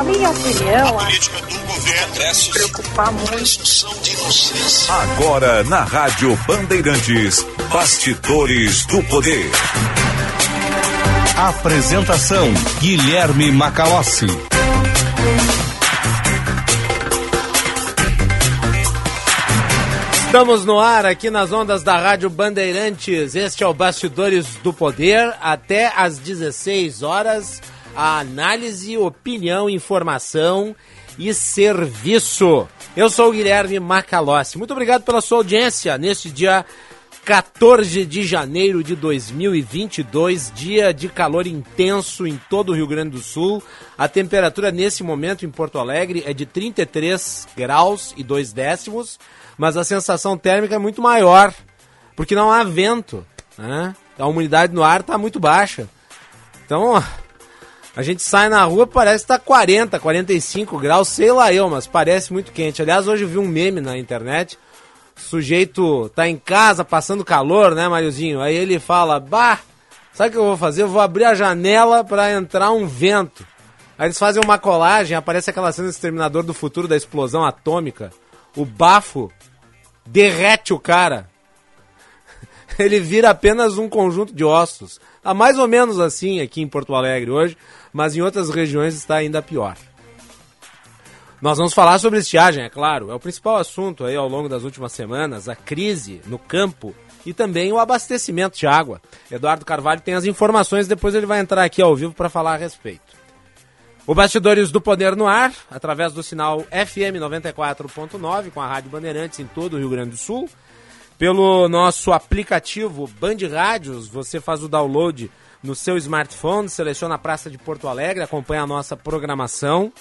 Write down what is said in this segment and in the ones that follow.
Na minha opinião, a política do governo se preocupar muito. Agora na Rádio Bandeirantes, Bastidores do Poder. Apresentação Guilherme Macalossi. Estamos no ar aqui nas ondas da Rádio Bandeirantes. Este é o Bastidores do Poder. Até às 16 horas, a análise, opinião, informação e serviço. Eu sou o Guilherme Macalossi. Muito obrigado pela sua audiência neste dia 14 de janeiro de 2022, dia de calor intenso em todo o Rio Grande do Sul. A temperatura nesse momento em Porto Alegre é de 33 graus e 2 décimos mas a sensação térmica é muito maior, porque não há vento, né? A umidade no ar está muito baixa. Então, a gente sai na rua parece que está 40, 45 graus, sei lá eu, mas parece muito quente. Aliás, hoje eu vi um meme na internet. O sujeito tá em casa passando calor, né, Mariozinho? Aí ele fala: "Bah, sabe o que eu vou fazer? Eu vou abrir a janela para entrar um vento". Aí eles fazem uma colagem, aparece aquela cena do Exterminador do Futuro da explosão atômica. O bafo derrete o cara. Ele vira apenas um conjunto de ossos. Tá mais ou menos assim aqui em Porto Alegre hoje, mas em outras regiões está ainda pior. Nós vamos falar sobre estiagem, é claro. É o principal assunto aí ao longo das últimas semanas, a crise no campo e também o abastecimento de água. Eduardo Carvalho tem as informações, depois ele vai entrar aqui ao vivo para falar a respeito. O Bastidores do Poder no ar, através do sinal FM 94.9, com a Rádio Bandeirantes em todo o Rio Grande do Sul. Pelo nosso aplicativo Band Rádios, você faz o download no seu smartphone, seleciona a Praça de Porto Alegre, acompanha a nossa programação.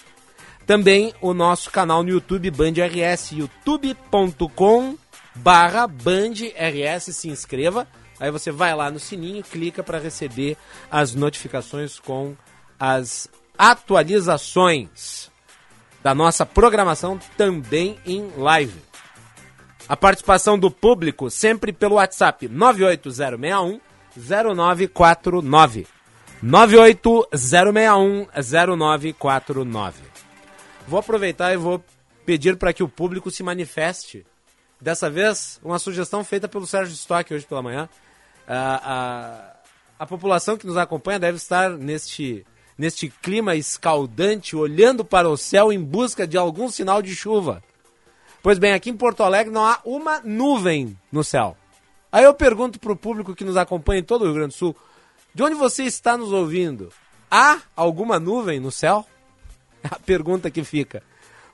Também o nosso canal no YouTube Band RS, youtube.com barra Band RS, se inscreva. Aí você vai lá no sininho, clica para receber as notificações com as atualizações da nossa programação também em live. A participação do público sempre pelo WhatsApp 98061 0949. 98061 0949. Vou aproveitar e vou pedir para que o público se manifeste. Dessa vez, uma sugestão feita pelo Sérgio Stock hoje pela manhã. A, a, a população que nos acompanha deve estar neste neste clima escaldante, olhando para o céu em busca de algum sinal de chuva. Pois bem, aqui em Porto Alegre não há uma nuvem no céu. Aí eu pergunto para o público que nos acompanha em todo o Rio Grande do Sul: de onde você está nos ouvindo? Há alguma nuvem no céu? É a pergunta que fica.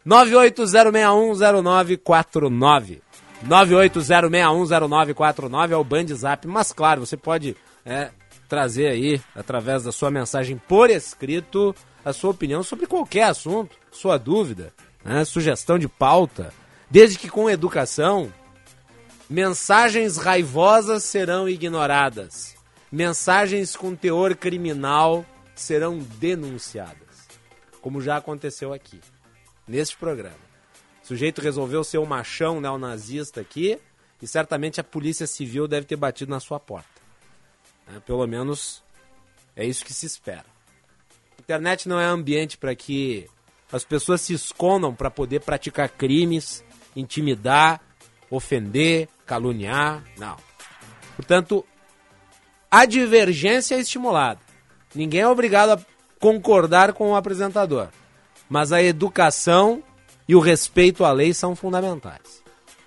980610949. 980610949 é o Band Zap. Mas claro, você pode é, trazer aí, através da sua mensagem por escrito, a sua opinião sobre qualquer assunto, sua dúvida, né, sugestão de pauta, desde que com educação, mensagens raivosas serão ignoradas, mensagens com teor criminal serão denunciadas, como já aconteceu aqui, neste programa. O sujeito resolveu ser um machão neonazista aqui e certamente a polícia civil deve ter batido na sua porta. Né? Pelo menos é isso que se espera. A internet não é ambiente para que as pessoas se escondam para poder praticar crimes, intimidar, ofender, caluniar. Não. Portanto, a divergência é estimulada. Ninguém é obrigado a concordar com o apresentador. Mas a educação e o respeito à lei são fundamentais.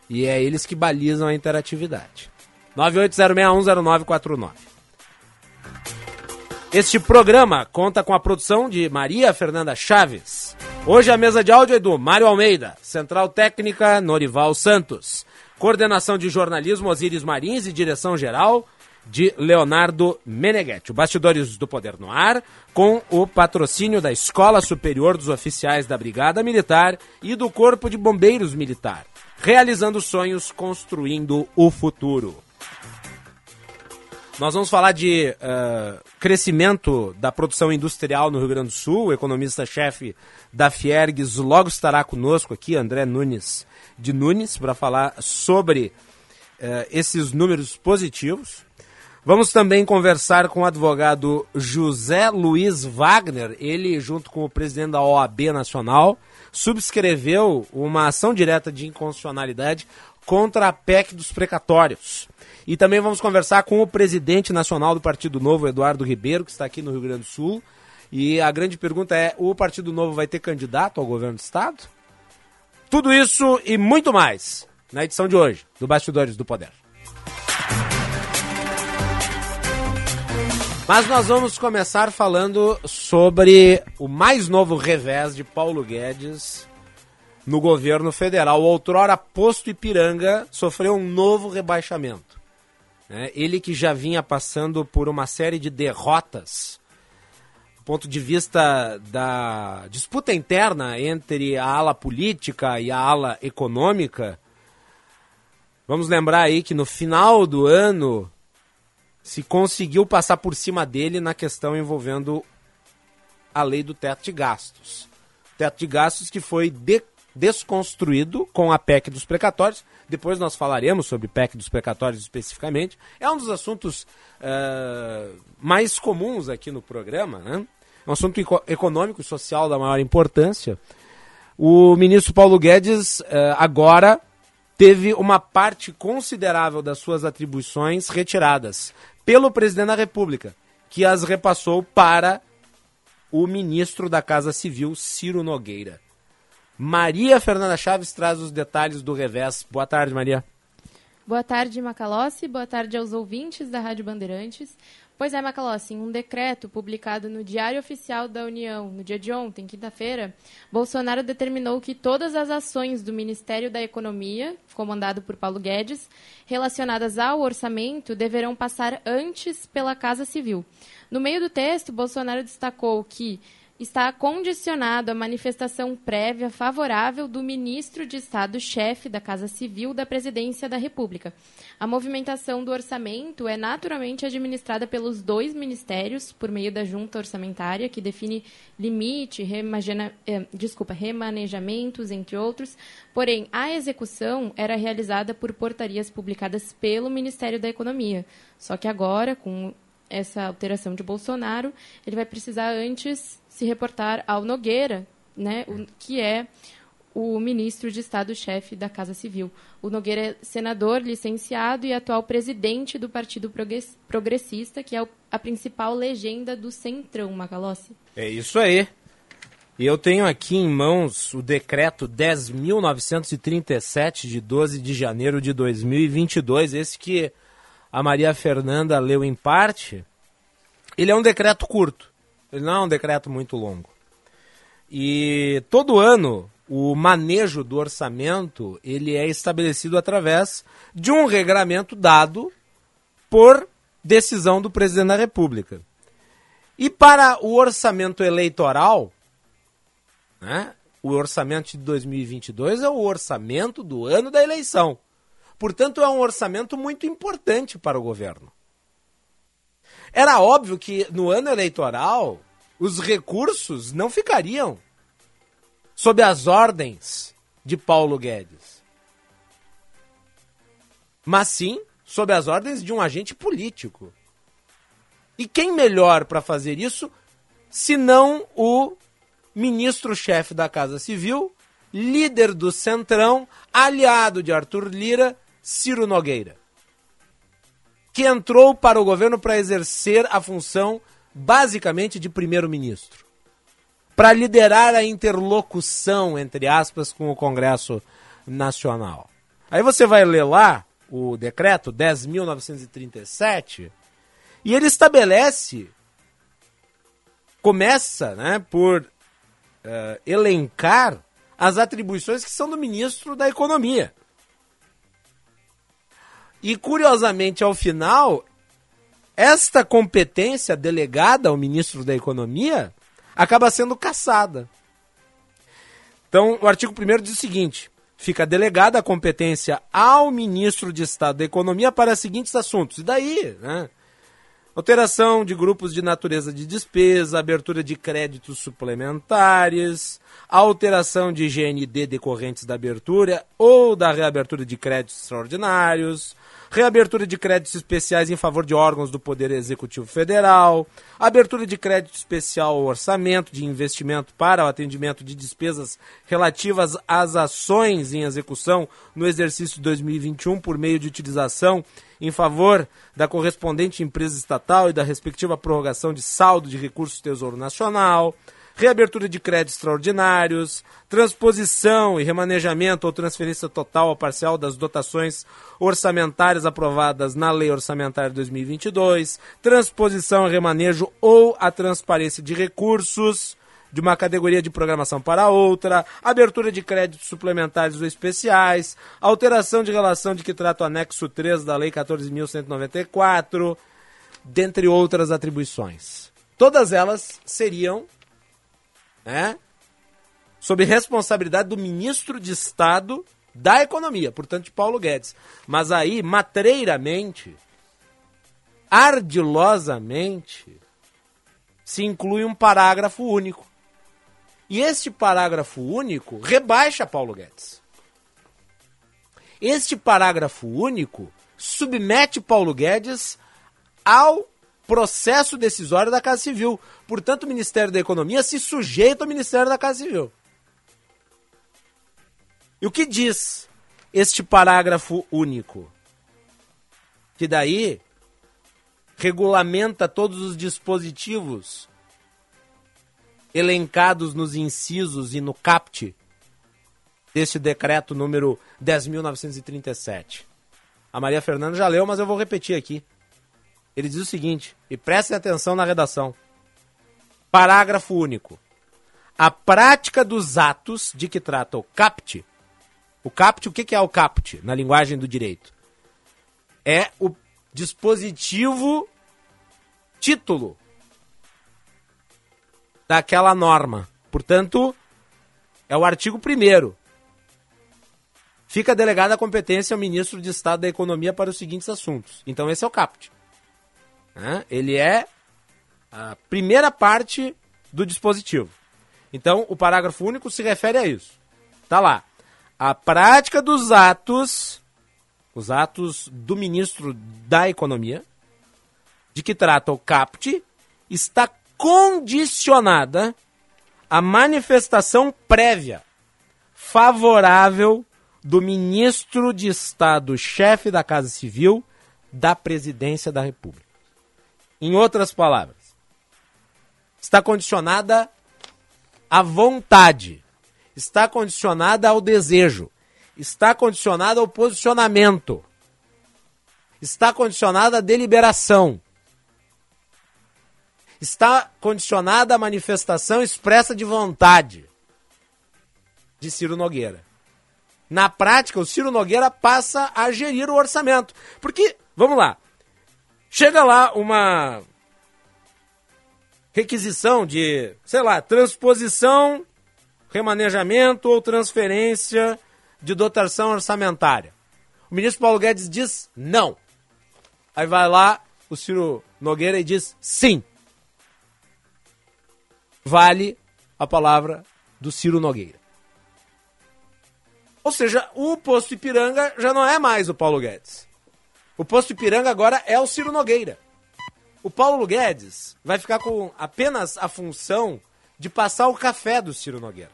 E é eles que balizam a interatividade. 980610949. Este programa conta com a produção de Maria Fernanda Chaves. Hoje a mesa de áudio é do Mário Almeida, Central Técnica Norival Santos, coordenação de jornalismo Osíris Marins e direção geral de Leonardo Meneghetti. O Bastidores do Poder no Ar, com o patrocínio da Escola Superior dos Oficiais da Brigada Militar e do Corpo de Bombeiros Militar, realizando sonhos, construindo o futuro. Nós vamos falar de uh, crescimento da produção industrial no Rio Grande do Sul. O economista-chefe da Fiergues logo estará conosco aqui, André Nunes de Nunes, para falar sobre uh, esses números positivos. Vamos também conversar com o advogado José Luiz Wagner, ele, junto com o presidente da OAB Nacional, subscreveu uma ação direta de inconstitucionalidade contra a PEC dos precatórios. E também vamos conversar com o presidente nacional do Partido Novo, Eduardo Ribeiro, que está aqui no Rio Grande do Sul. E a grande pergunta é: o Partido Novo vai ter candidato ao governo do Estado? Tudo isso e muito mais na edição de hoje do Bastidores do Poder. Mas nós vamos começar falando sobre o mais novo revés de Paulo Guedes no governo federal. O outrora posto Ipiranga sofreu um novo rebaixamento. Né? Ele que já vinha passando por uma série de derrotas ponto de vista da disputa interna entre a ala política e a ala econômica. Vamos lembrar aí que no final do ano se conseguiu passar por cima dele na questão envolvendo a lei do teto de gastos. Teto de gastos que foi de, desconstruído com a PEC dos precatórios. Depois nós falaremos sobre PEC dos precatórios especificamente. É um dos assuntos uh, mais comuns aqui no programa, né? Um assunto econômico e social da maior importância. O ministro Paulo Guedes uh, agora teve uma parte considerável das suas atribuições retiradas pelo presidente da República, que as repassou para o ministro da Casa Civil, Ciro Nogueira. Maria Fernanda Chaves traz os detalhes do revés. Boa tarde, Maria. Boa tarde, Macalossi. Boa tarde aos ouvintes da Rádio Bandeirantes. Pois é, Macalossi, em um decreto publicado no Diário Oficial da União no dia de ontem, quinta-feira, Bolsonaro determinou que todas as ações do Ministério da Economia, comandado por Paulo Guedes, relacionadas ao orçamento, deverão passar antes pela Casa Civil. No meio do texto, Bolsonaro destacou que está condicionado à manifestação prévia favorável do ministro de Estado-chefe da Casa Civil da Presidência da República. A movimentação do orçamento é naturalmente administrada pelos dois ministérios por meio da junta orçamentária, que define limite, eh, desculpa, remanejamentos, entre outros. Porém, a execução era realizada por portarias publicadas pelo Ministério da Economia. Só que agora, com essa alteração de Bolsonaro, ele vai precisar antes se reportar ao Nogueira, né, o, que é o ministro de Estado-chefe da Casa Civil. O Nogueira é senador, licenciado e atual presidente do Partido Progressista, que é a principal legenda do Centrão, Macalossi. É isso aí. E eu tenho aqui em mãos o decreto 10.937, de 12 de janeiro de 2022, esse que a Maria Fernanda leu em parte. Ele é um decreto curto. Ele não é um decreto muito longo. E todo ano o manejo do orçamento ele é estabelecido através de um regramento dado por decisão do presidente da República. E para o orçamento eleitoral, né, o orçamento de 2022 é o orçamento do ano da eleição. Portanto, é um orçamento muito importante para o governo. Era óbvio que no ano eleitoral os recursos não ficariam sob as ordens de Paulo Guedes, mas sim sob as ordens de um agente político. E quem melhor para fazer isso senão o ministro-chefe da Casa Civil, líder do Centrão, aliado de Arthur Lira, Ciro Nogueira? que entrou para o governo para exercer a função basicamente de primeiro-ministro, para liderar a interlocução, entre aspas, com o Congresso Nacional. Aí você vai ler lá o decreto 10.937 e ele estabelece, começa né, por uh, elencar as atribuições que são do ministro da Economia. E curiosamente, ao final, esta competência delegada ao ministro da Economia acaba sendo caçada. Então, o artigo 1 diz o seguinte: fica delegada a competência ao ministro de Estado da Economia para os seguintes assuntos. E daí, né? Alteração de grupos de natureza de despesa, abertura de créditos suplementares, alteração de GND decorrentes da abertura ou da reabertura de créditos extraordinários, reabertura de créditos especiais em favor de órgãos do Poder Executivo Federal, abertura de crédito especial ao orçamento de investimento para o atendimento de despesas relativas às ações em execução no exercício de 2021 por meio de utilização em favor da correspondente empresa estatal e da respectiva prorrogação de saldo de recursos do Tesouro Nacional, reabertura de créditos extraordinários, transposição e remanejamento ou transferência total ou parcial das dotações orçamentárias aprovadas na Lei Orçamentária 2022, transposição e remanejo ou a transparência de recursos de uma categoria de programação para outra, abertura de créditos suplementares ou especiais, alteração de relação de que trata o anexo 3 da Lei 14.194, dentre outras atribuições. Todas elas seriam né, sob responsabilidade do ministro de Estado da Economia, portanto de Paulo Guedes. Mas aí, matreiramente, ardilosamente, se inclui um parágrafo único. E este parágrafo único rebaixa Paulo Guedes. Este parágrafo único submete Paulo Guedes ao processo decisório da Casa Civil. Portanto, o Ministério da Economia se sujeita ao Ministério da Casa Civil. E o que diz este parágrafo único? Que daí regulamenta todos os dispositivos elencados nos incisos e no caput deste decreto número 10.937. A Maria Fernanda já leu, mas eu vou repetir aqui. Ele diz o seguinte, e prestem atenção na redação. Parágrafo único. A prática dos atos de que trata o CAPT. O CAPT, o que é o CAPT na linguagem do direito? É o dispositivo título daquela norma. Portanto, é o artigo 1 Fica delegada a competência ao ministro de Estado da Economia para os seguintes assuntos. Então, esse é o CAPT. Ele é a primeira parte do dispositivo. Então, o parágrafo único se refere a isso. Tá lá. A prática dos atos, os atos do ministro da Economia, de que trata o CAPT, está condicionada à manifestação prévia favorável do ministro de Estado, chefe da Casa Civil, da Presidência da República. Em outras palavras, está condicionada à vontade, está condicionada ao desejo, está condicionada ao posicionamento, está condicionada à deliberação, está condicionada à manifestação expressa de vontade de Ciro Nogueira. Na prática, o Ciro Nogueira passa a gerir o orçamento. Porque, vamos lá, chega lá uma requisição de, sei lá, transposição, remanejamento ou transferência de dotação orçamentária. O ministro Paulo Guedes diz não. Aí vai lá o Ciro Nogueira e diz sim vale a palavra do Ciro Nogueira. Ou seja, o posto Ipiranga já não é mais o Paulo Guedes. O posto Ipiranga agora é o Ciro Nogueira. O Paulo Guedes vai ficar com apenas a função de passar o café do Ciro Nogueira.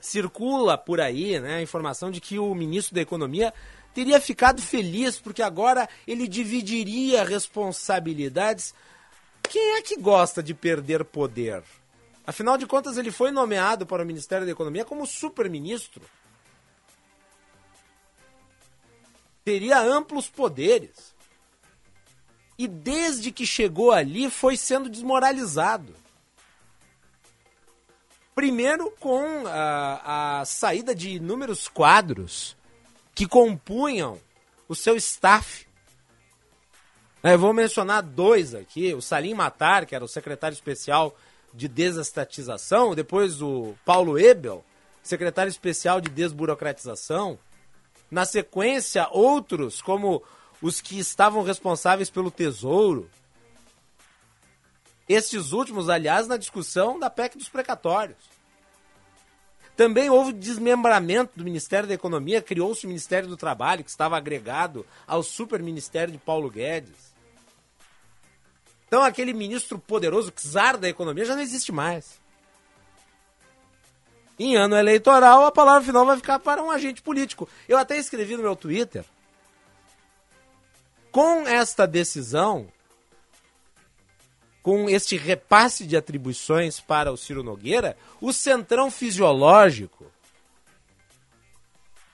Circula por aí né, a informação de que o ministro da Economia teria ficado feliz porque agora ele dividiria responsabilidades quem é que gosta de perder poder? Afinal de contas, ele foi nomeado para o Ministério da Economia como super-ministro. Teria amplos poderes. E desde que chegou ali, foi sendo desmoralizado. Primeiro, com a, a saída de inúmeros quadros que compunham o seu staff é, eu vou mencionar dois aqui. O Salim Matar, que era o secretário especial de desestatização, depois o Paulo Ebel, secretário especial de desburocratização. Na sequência, outros, como os que estavam responsáveis pelo tesouro. Estes últimos, aliás, na discussão da PEC dos precatórios. Também houve desmembramento do Ministério da Economia, criou-se o Ministério do Trabalho, que estava agregado ao superministério de Paulo Guedes. Então aquele ministro poderoso, czar da economia, já não existe mais. Em ano eleitoral, a palavra final vai ficar para um agente político. Eu até escrevi no meu Twitter. Com esta decisão, com este repasse de atribuições para o Ciro Nogueira, o centrão fisiológico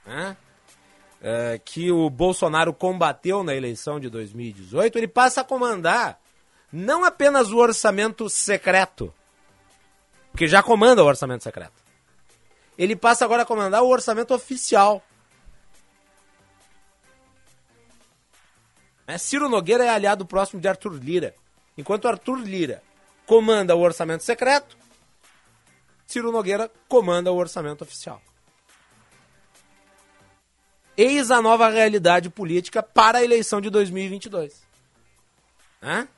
né, é, que o Bolsonaro combateu na eleição de 2018, ele passa a comandar não apenas o orçamento secreto, porque já comanda o orçamento secreto. Ele passa agora a comandar o orçamento oficial. É, Ciro Nogueira é aliado próximo de Arthur Lira. Enquanto Arthur Lira comanda o orçamento secreto, Ciro Nogueira comanda o orçamento oficial. Eis a nova realidade política para a eleição de 2022. Hã?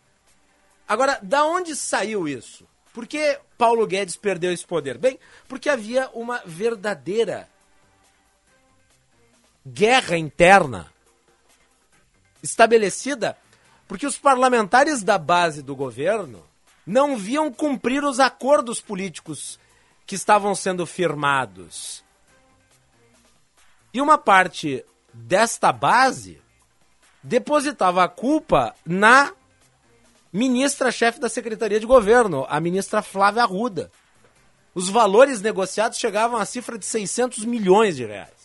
Agora, da onde saiu isso? Por que Paulo Guedes perdeu esse poder? Bem, porque havia uma verdadeira guerra interna estabelecida porque os parlamentares da base do governo não viam cumprir os acordos políticos que estavam sendo firmados. E uma parte desta base depositava a culpa na ministra-chefe da Secretaria de Governo, a ministra Flávia Arruda. Os valores negociados chegavam à cifra de 600 milhões de reais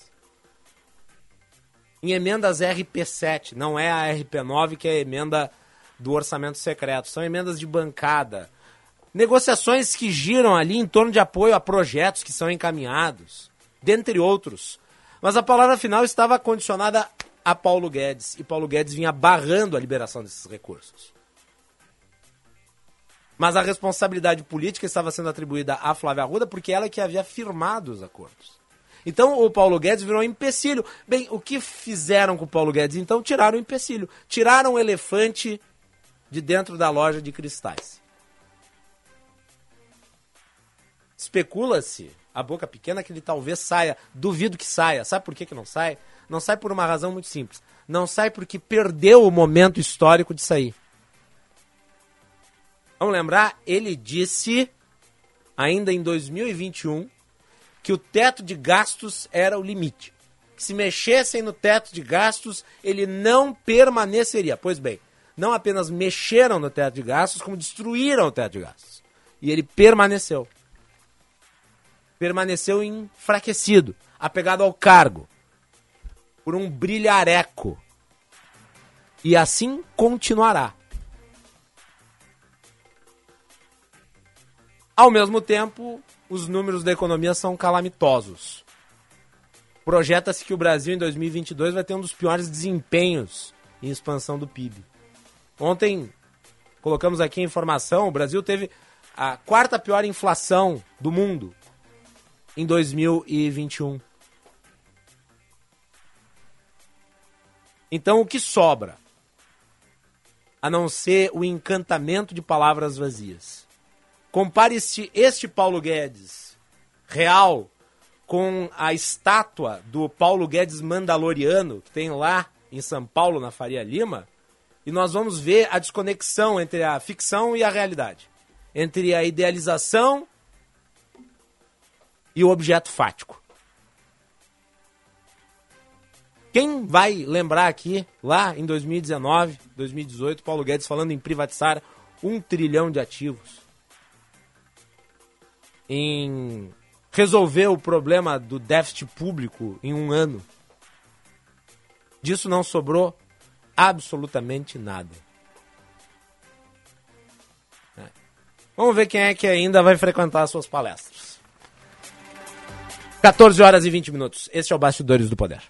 em emendas RP7, não é a RP9 que é a emenda do orçamento secreto, são emendas de bancada. Negociações que giram ali em torno de apoio a projetos que são encaminhados, dentre outros. Mas a palavra final estava condicionada a Paulo Guedes, e Paulo Guedes vinha barrando a liberação desses recursos. Mas a responsabilidade política estava sendo atribuída a Flávia Arruda porque ela é que havia firmado os acordos. Então o Paulo Guedes virou um empecilho. Bem, o que fizeram com o Paulo Guedes? Então tiraram o empecilho. Tiraram o elefante de dentro da loja de cristais. Especula-se, a boca pequena, que ele talvez saia. Duvido que saia. Sabe por que, que não sai? Não sai por uma razão muito simples. Não sai porque perdeu o momento histórico de sair. Vamos lembrar, ele disse, ainda em 2021, que o teto de gastos era o limite. Que se mexessem no teto de gastos, ele não permaneceria. Pois bem, não apenas mexeram no teto de gastos, como destruíram o teto de gastos. E ele permaneceu. Permaneceu enfraquecido, apegado ao cargo, por um brilhareco. E assim continuará. Ao mesmo tempo, os números da economia são calamitosos. Projeta-se que o Brasil em 2022 vai ter um dos piores desempenhos em expansão do PIB. Ontem colocamos aqui a informação, o Brasil teve a quarta pior inflação do mundo em 2021. Então o que sobra? A não ser o encantamento de palavras vazias. Compare este, este Paulo Guedes real com a estátua do Paulo Guedes Mandaloriano, que tem lá em São Paulo, na Faria Lima, e nós vamos ver a desconexão entre a ficção e a realidade, entre a idealização e o objeto fático. Quem vai lembrar aqui, lá em 2019, 2018, Paulo Guedes falando em privatizar um trilhão de ativos? Em resolver o problema do déficit público em um ano. Disso não sobrou absolutamente nada. É. Vamos ver quem é que ainda vai frequentar as suas palestras. 14 horas e 20 minutos. Este é o Bastidores do Poder.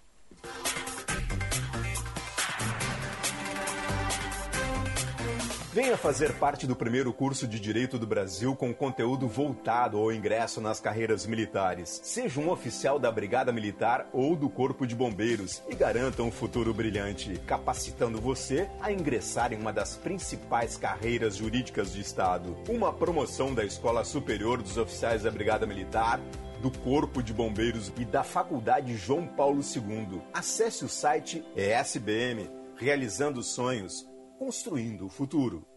Venha fazer parte do primeiro curso de Direito do Brasil com conteúdo voltado ao ingresso nas carreiras militares. Seja um oficial da Brigada Militar ou do Corpo de Bombeiros e garanta um futuro brilhante, capacitando você a ingressar em uma das principais carreiras jurídicas do Estado. Uma promoção da Escola Superior dos Oficiais da Brigada Militar do Corpo de Bombeiros e da Faculdade João Paulo II. Acesse o site ESBM, realizando sonhos construindo o futuro.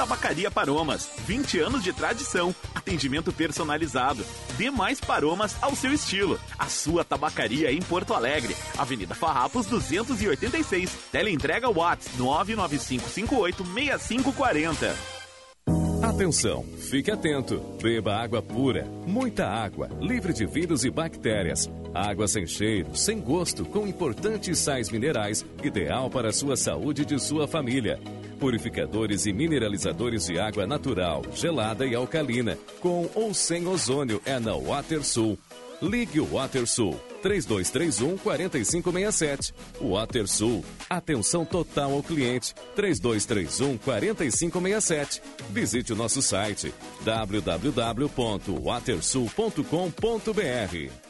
Tabacaria Paromas, 20 anos de tradição, atendimento personalizado. Dê mais paromas ao seu estilo. A sua tabacaria em Porto Alegre, Avenida Farrapos 286. Teleentrega Watts 995586540. Atenção, fique atento. Beba água pura, muita água, livre de vírus e bactérias. Água sem cheiro, sem gosto, com importantes sais minerais, ideal para a sua saúde e de sua família purificadores e mineralizadores de água natural, gelada e alcalina, com ou sem ozônio é na WaterSul. Ligue o WaterSul 3231 4567. WaterSul, atenção total ao cliente 3231 4567. Visite o nosso site www.watersul.com.br.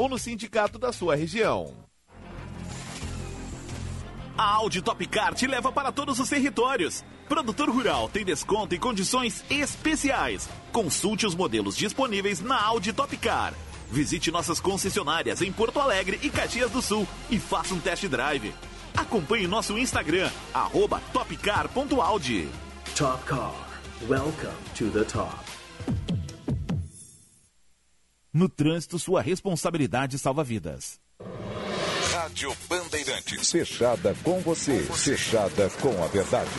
ou no sindicato da sua região. A Audi Topcar te leva para todos os territórios. Produtor rural tem desconto e condições especiais. Consulte os modelos disponíveis na Audi Topcar. Visite nossas concessionárias em Porto Alegre e Caxias do Sul e faça um test drive. Acompanhe nosso Instagram, arroba topcar.audi. Top Car. Welcome to the top. No trânsito, sua responsabilidade salva vidas. Rádio Bandeirantes. Fechada com você. Fechada com a verdade.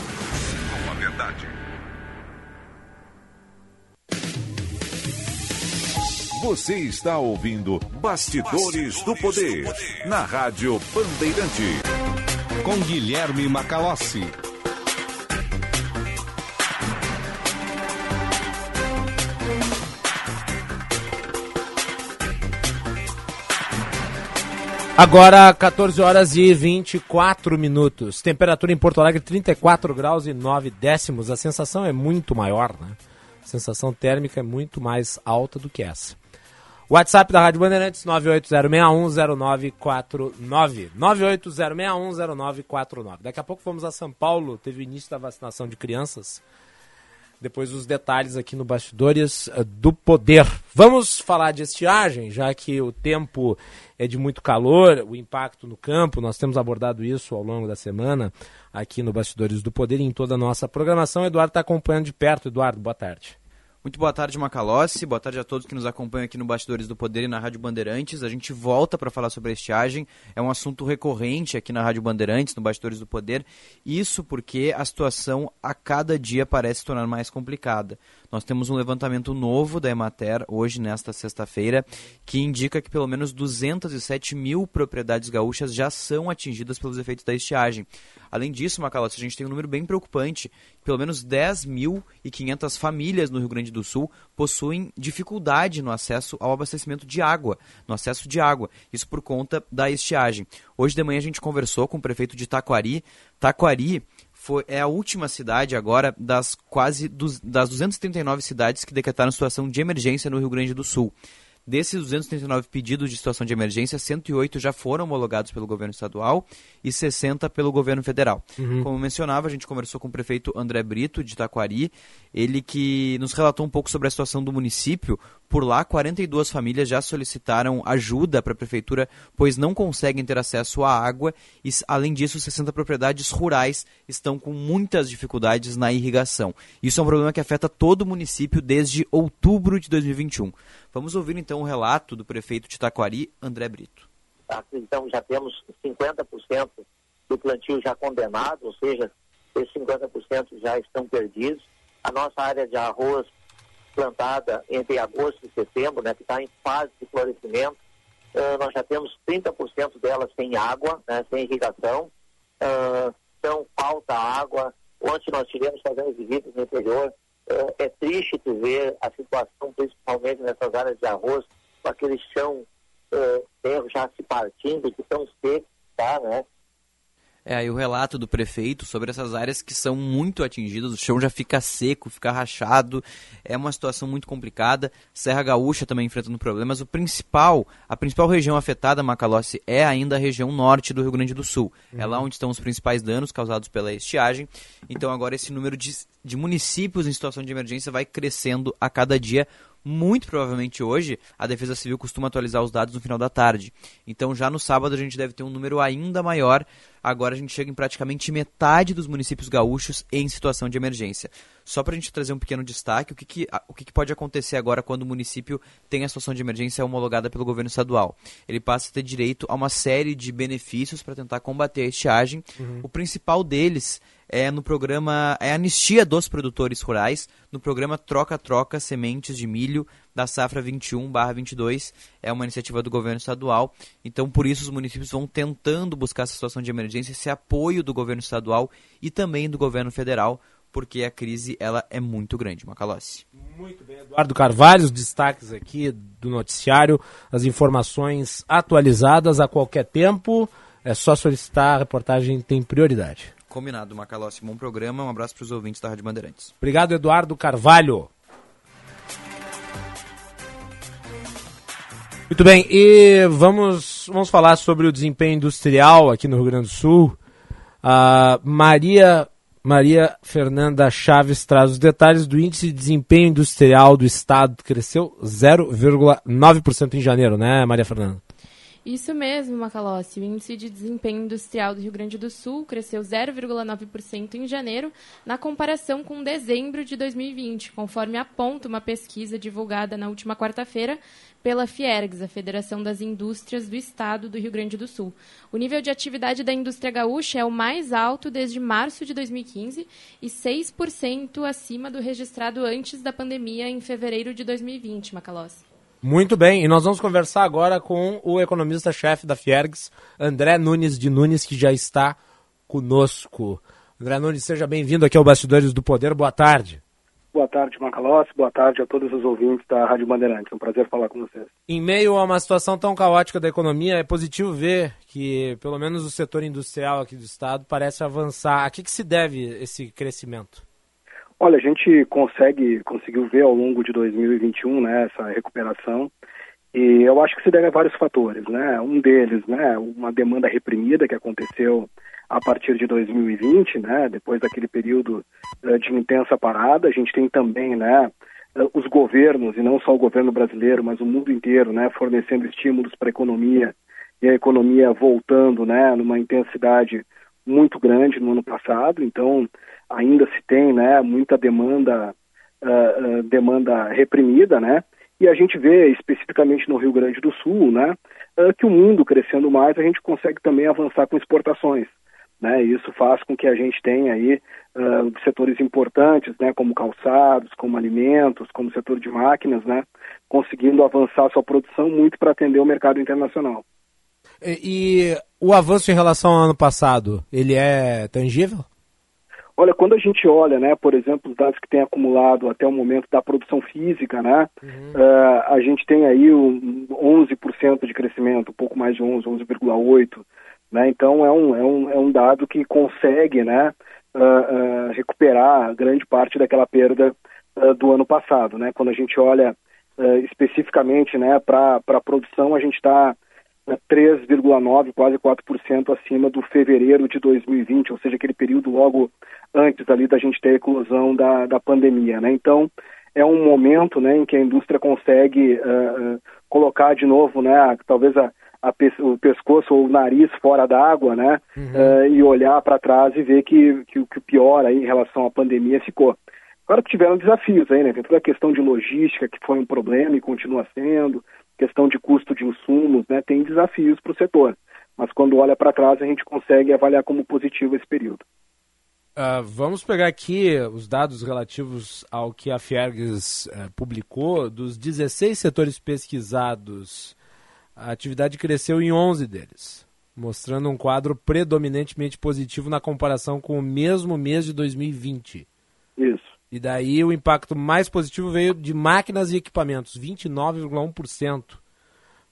Com a verdade. Você está ouvindo Bastidores, Bastidores do, poder, do Poder na Rádio Bandeirante. Com Guilherme Macalossi. Agora, 14 horas e 24 minutos. Temperatura em Porto Alegre, 34 graus e 9 décimos. A sensação é muito maior, né? A sensação térmica é muito mais alta do que essa. WhatsApp da Rádio Bandeirantes, 980610949. 980610949. Daqui a pouco vamos a São Paulo. Teve início da vacinação de crianças depois os detalhes aqui no Bastidores uh, do Poder. Vamos falar de estiagem, já que o tempo é de muito calor, o impacto no campo, nós temos abordado isso ao longo da semana aqui no Bastidores do Poder e em toda a nossa programação. Eduardo está acompanhando de perto. Eduardo, boa tarde. Muito boa tarde, Macalossi. Boa tarde a todos que nos acompanham aqui no Bastidores do Poder e na Rádio Bandeirantes. A gente volta para falar sobre a estiagem. É um assunto recorrente aqui na Rádio Bandeirantes, no Bastidores do Poder. Isso porque a situação a cada dia parece se tornar mais complicada. Nós temos um levantamento novo da Emater, hoje, nesta sexta-feira, que indica que pelo menos 207 mil propriedades gaúchas já são atingidas pelos efeitos da estiagem. Além disso, Macalossi, a gente tem um número bem preocupante. Pelo menos 10.500 famílias no Rio Grande do Sul possuem dificuldade no acesso ao abastecimento de água, no acesso de água. Isso por conta da estiagem. Hoje de manhã a gente conversou com o prefeito de Taquari. Taquari foi, é a última cidade agora das quase dos, das 239 cidades que decretaram situação de emergência no Rio Grande do Sul. Desses 239 pedidos de situação de emergência, 108 já foram homologados pelo governo estadual e 60 pelo governo federal. Uhum. Como mencionava, a gente conversou com o prefeito André Brito, de Taquari, ele que nos relatou um pouco sobre a situação do município. Por lá, 42 famílias já solicitaram ajuda para a prefeitura, pois não conseguem ter acesso à água e, além disso, 60 propriedades rurais estão com muitas dificuldades na irrigação. Isso é um problema que afeta todo o município desde outubro de 2021. Vamos ouvir então o relato do prefeito de Taquari, André Brito. Tá, então já temos 50% do plantio já condenado, ou seja, esses 50% já estão perdidos. A nossa área de arroz plantada entre agosto e setembro, né, que está em fase de florescimento, uh, nós já temos 30% delas sem água, né, sem irrigação. Uh, então falta água. Ontem nós tivemos fazendo visitas no interior, é, é triste tu ver a situação, principalmente nessas áreas de arroz, com aquele chão é, já se partindo, que tão seco, tá, né? É, aí o relato do prefeito sobre essas áreas que são muito atingidas, o chão já fica seco, fica rachado, é uma situação muito complicada. Serra Gaúcha também enfrentando problemas. O principal, a principal região afetada, Macalossi, é ainda a região norte do Rio Grande do Sul. Uhum. É lá onde estão os principais danos causados pela estiagem. Então agora esse número de, de municípios em situação de emergência vai crescendo a cada dia, muito provavelmente hoje, a Defesa Civil costuma atualizar os dados no final da tarde. Então, já no sábado, a gente deve ter um número ainda maior. Agora, a gente chega em praticamente metade dos municípios gaúchos em situação de emergência. Só para a gente trazer um pequeno destaque, o, que, que o que, que, pode acontecer agora quando o município tem a situação de emergência homologada pelo governo estadual? Ele passa a ter direito a uma série de benefícios para tentar combater a estiagem. Uhum. O principal deles é no programa é a anistia dos produtores rurais no programa Troca Troca Sementes de Milho da safra 21/22 é uma iniciativa do governo estadual. Então por isso os municípios vão tentando buscar essa situação de emergência, esse apoio do governo estadual e também do governo federal, porque a crise ela é muito grande, Macalossi. Muito bem, Eduardo Carvalho, os destaques aqui do noticiário, as informações atualizadas a qualquer tempo. É só solicitar, a reportagem tem prioridade. Combinado, Macalossi. Bom programa. Um abraço para os ouvintes da Rádio Bandeirantes. Obrigado, Eduardo Carvalho. Muito bem, e vamos, vamos falar sobre o desempenho industrial aqui no Rio Grande do Sul. A Maria, Maria Fernanda Chaves traz os detalhes do índice de desempenho industrial do estado, que cresceu 0,9% em janeiro, né, Maria Fernanda? Isso mesmo, Macalossi. O índice de desempenho industrial do Rio Grande do Sul cresceu 0,9% em janeiro, na comparação com dezembro de 2020, conforme aponta uma pesquisa divulgada na última quarta-feira pela Fiergs, a Federação das Indústrias do Estado do Rio Grande do Sul. O nível de atividade da indústria gaúcha é o mais alto desde março de 2015 e 6% acima do registrado antes da pandemia em fevereiro de 2020, Macalossi. Muito bem, e nós vamos conversar agora com o economista-chefe da Fiergs, André Nunes de Nunes, que já está conosco. André Nunes, seja bem-vindo aqui ao Bastidores do Poder, boa tarde. Boa tarde, Macalossi, boa tarde a todos os ouvintes da Rádio Bandeirantes, é um prazer falar com vocês. Em meio a uma situação tão caótica da economia, é positivo ver que, pelo menos o setor industrial aqui do Estado, parece avançar. A que, que se deve esse crescimento? Olha, a gente consegue, conseguiu ver ao longo de 2021, né, essa recuperação, e eu acho que se deve a vários fatores, né, um deles, né, uma demanda reprimida que aconteceu a partir de 2020, né, depois daquele período uh, de intensa parada, a gente tem também, né, uh, os governos, e não só o governo brasileiro, mas o mundo inteiro, né, fornecendo estímulos para a economia, e a economia voltando, né, numa intensidade muito grande no ano passado, então ainda se tem né, muita demanda uh, uh, demanda reprimida, né? E a gente vê especificamente no Rio Grande do Sul, né, uh, que o mundo crescendo mais, a gente consegue também avançar com exportações. Né, isso faz com que a gente tenha aí setores importantes, né, como calçados, como alimentos, como setor de máquinas, né, conseguindo avançar sua produção muito para atender o mercado internacional. E, e o avanço em relação ao ano passado, ele é tangível? Olha, quando a gente olha, né, por exemplo, os dados que tem acumulado até o momento da produção física, né, uhum. uh, a gente tem aí um 11% de crescimento, um pouco mais de 11, 11,8%, né, então é um, é, um, é um dado que consegue, né, uh, uh, recuperar grande parte daquela perda do ano passado, né, quando a gente olha especificamente, né, para a produção, a gente está 3,9%, quase 4% acima do fevereiro de 2020, ou seja, aquele período logo antes ali da gente ter a eclosão da, da pandemia, né? Então, é um momento, né, em que a indústria consegue uh, colocar de novo, né, talvez a, a o pescoço ou o nariz fora d'água, né, uhum. uh, e olhar para trás e ver que, que, que o pior aí em relação à pandemia ficou. Claro que tiveram desafios aí, né, tem toda a questão de logística que foi um problema e continua sendo, questão de custo de insumos, né, tem desafios para o setor. Mas quando olha para trás, a gente consegue avaliar como positivo esse período. Uh, vamos pegar aqui os dados relativos ao que a Fiergs uh, publicou. Dos 16 setores pesquisados, a atividade cresceu em 11 deles, mostrando um quadro predominantemente positivo na comparação com o mesmo mês de 2020. Isso. E daí o impacto mais positivo veio de máquinas e equipamentos, 29,1%.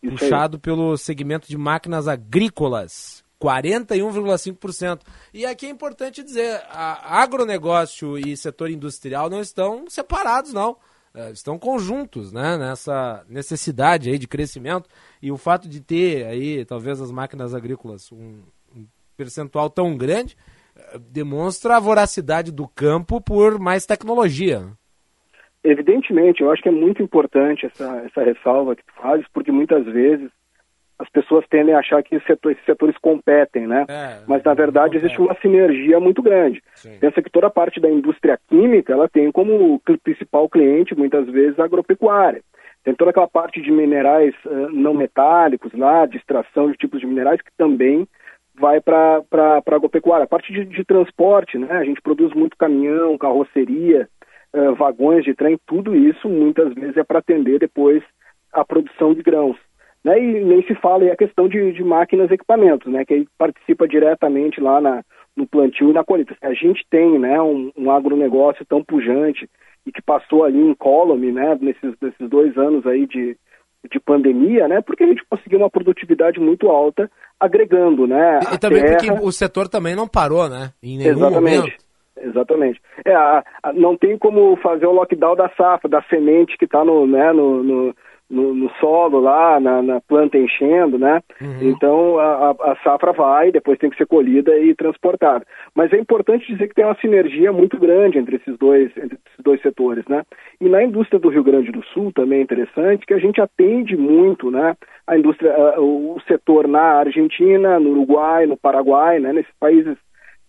Puxado aí. pelo segmento de máquinas agrícolas, 41,5%. E aqui é importante dizer, agronegócio e setor industrial não estão separados, não. É, estão conjuntos né, nessa necessidade aí de crescimento. E o fato de ter aí, talvez, as máquinas agrícolas um, um percentual tão grande demonstra a voracidade do campo por mais tecnologia. Evidentemente, eu acho que é muito importante essa, essa ressalva que tu fazes, porque muitas vezes as pessoas tendem a achar que esses setores, competem, né? É, Mas na verdade existe uma sinergia muito grande. Sim. Pensa que toda a parte da indústria química ela tem como principal cliente muitas vezes a agropecuária. Tem toda aquela parte de minerais uh, não metálicos lá, de extração de tipos de minerais que também vai para a agropecuária. A parte de, de, transporte, né? A gente produz muito caminhão, carroceria, uh, vagões de trem, tudo isso muitas vezes é para atender depois a produção de grãos. Né? E nem se fala aí a questão de, de máquinas e equipamentos, né? Que aí participa diretamente lá na, no plantio e na colheita. A gente tem né, um, um agronegócio tão pujante e que passou ali em column, né, nesses, nesses dois anos aí de, de pandemia, né? Porque a gente conseguiu uma produtividade muito alta, agregando, né? E, também terra... porque o setor também não parou, né? Em nenhum Exatamente. momento. Exatamente. É, a, a, não tem como fazer o lockdown da safra, da semente que está no, né, no, no no, no solo lá, na, na, planta enchendo, né? Uhum. Então a, a, safra vai, depois tem que ser colhida e transportada. Mas é importante dizer que tem uma sinergia muito grande entre esses dois, entre esses dois setores, né? E na indústria do Rio Grande do Sul também é interessante que a gente atende muito, né? A indústria, o setor na Argentina, no Uruguai, no Paraguai, né? Nesses países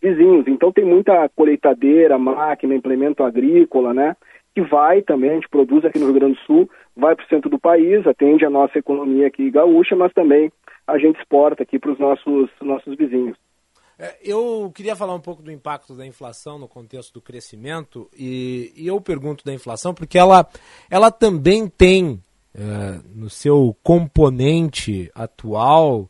vizinhos. Então tem muita colheitadeira, máquina, implemento agrícola, né? Que vai também, a gente produz aqui no Rio Grande do Sul, vai para o centro do país, atende a nossa economia aqui gaúcha, mas também a gente exporta aqui para os nossos, nossos vizinhos. É, eu queria falar um pouco do impacto da inflação no contexto do crescimento e, e eu pergunto da inflação porque ela, ela também tem é, no seu componente atual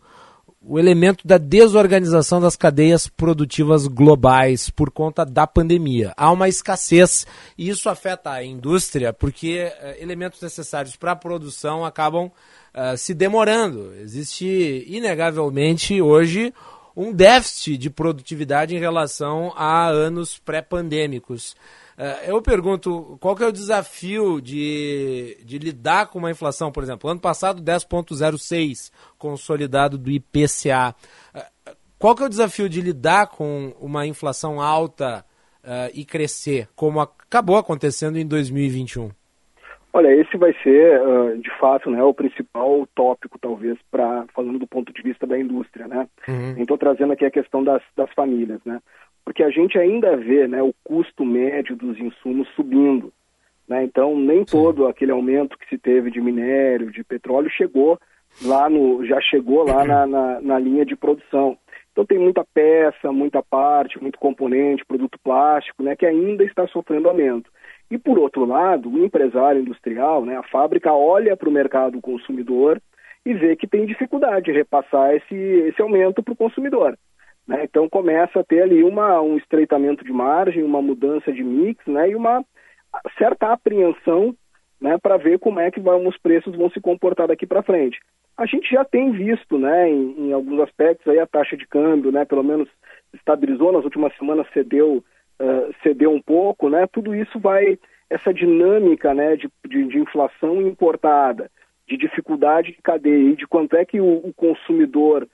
o elemento da desorganização das cadeias produtivas globais por conta da pandemia. Há uma escassez e isso afeta a indústria porque uh, elementos necessários para a produção acabam uh, se demorando. Existe, inegavelmente, hoje um déficit de produtividade em relação a anos pré-pandêmicos. É, eu pergunto, qual que é o desafio de, de lidar com uma inflação, por exemplo, ano passado 10,06 consolidado do IPCA. É, qual que é o desafio de lidar com uma inflação alta uh, e crescer, como acabou acontecendo em 2021? Olha, esse vai ser, uh, de fato, né, o principal tópico, talvez, para falando do ponto de vista da indústria, né? Uhum. Estou trazendo aqui a questão das, das famílias, né? Porque a gente ainda vê né, o custo médio dos insumos subindo. Né? Então, nem todo aquele aumento que se teve de minério, de petróleo, chegou lá no, já chegou lá na, na, na linha de produção. Então tem muita peça, muita parte, muito componente, produto plástico, né, que ainda está sofrendo aumento. E por outro lado, o empresário industrial, né, a fábrica olha para o mercado consumidor e vê que tem dificuldade de repassar esse, esse aumento para o consumidor. Né? Então começa a ter ali uma, um estreitamento de margem, uma mudança de mix né, e uma certa apreensão né, para ver como é que vão, os preços vão se comportar daqui para frente. A gente já tem visto, né, em, em, alguns aspectos aí a taxa de câmbio, né, pelo menos estabilizou nas últimas semanas cedeu uh, cedeu um pouco, né? Tudo isso vai essa dinâmica, né, de, de, de inflação importada, de dificuldade de cadeia e de quanto é que o, o consumidor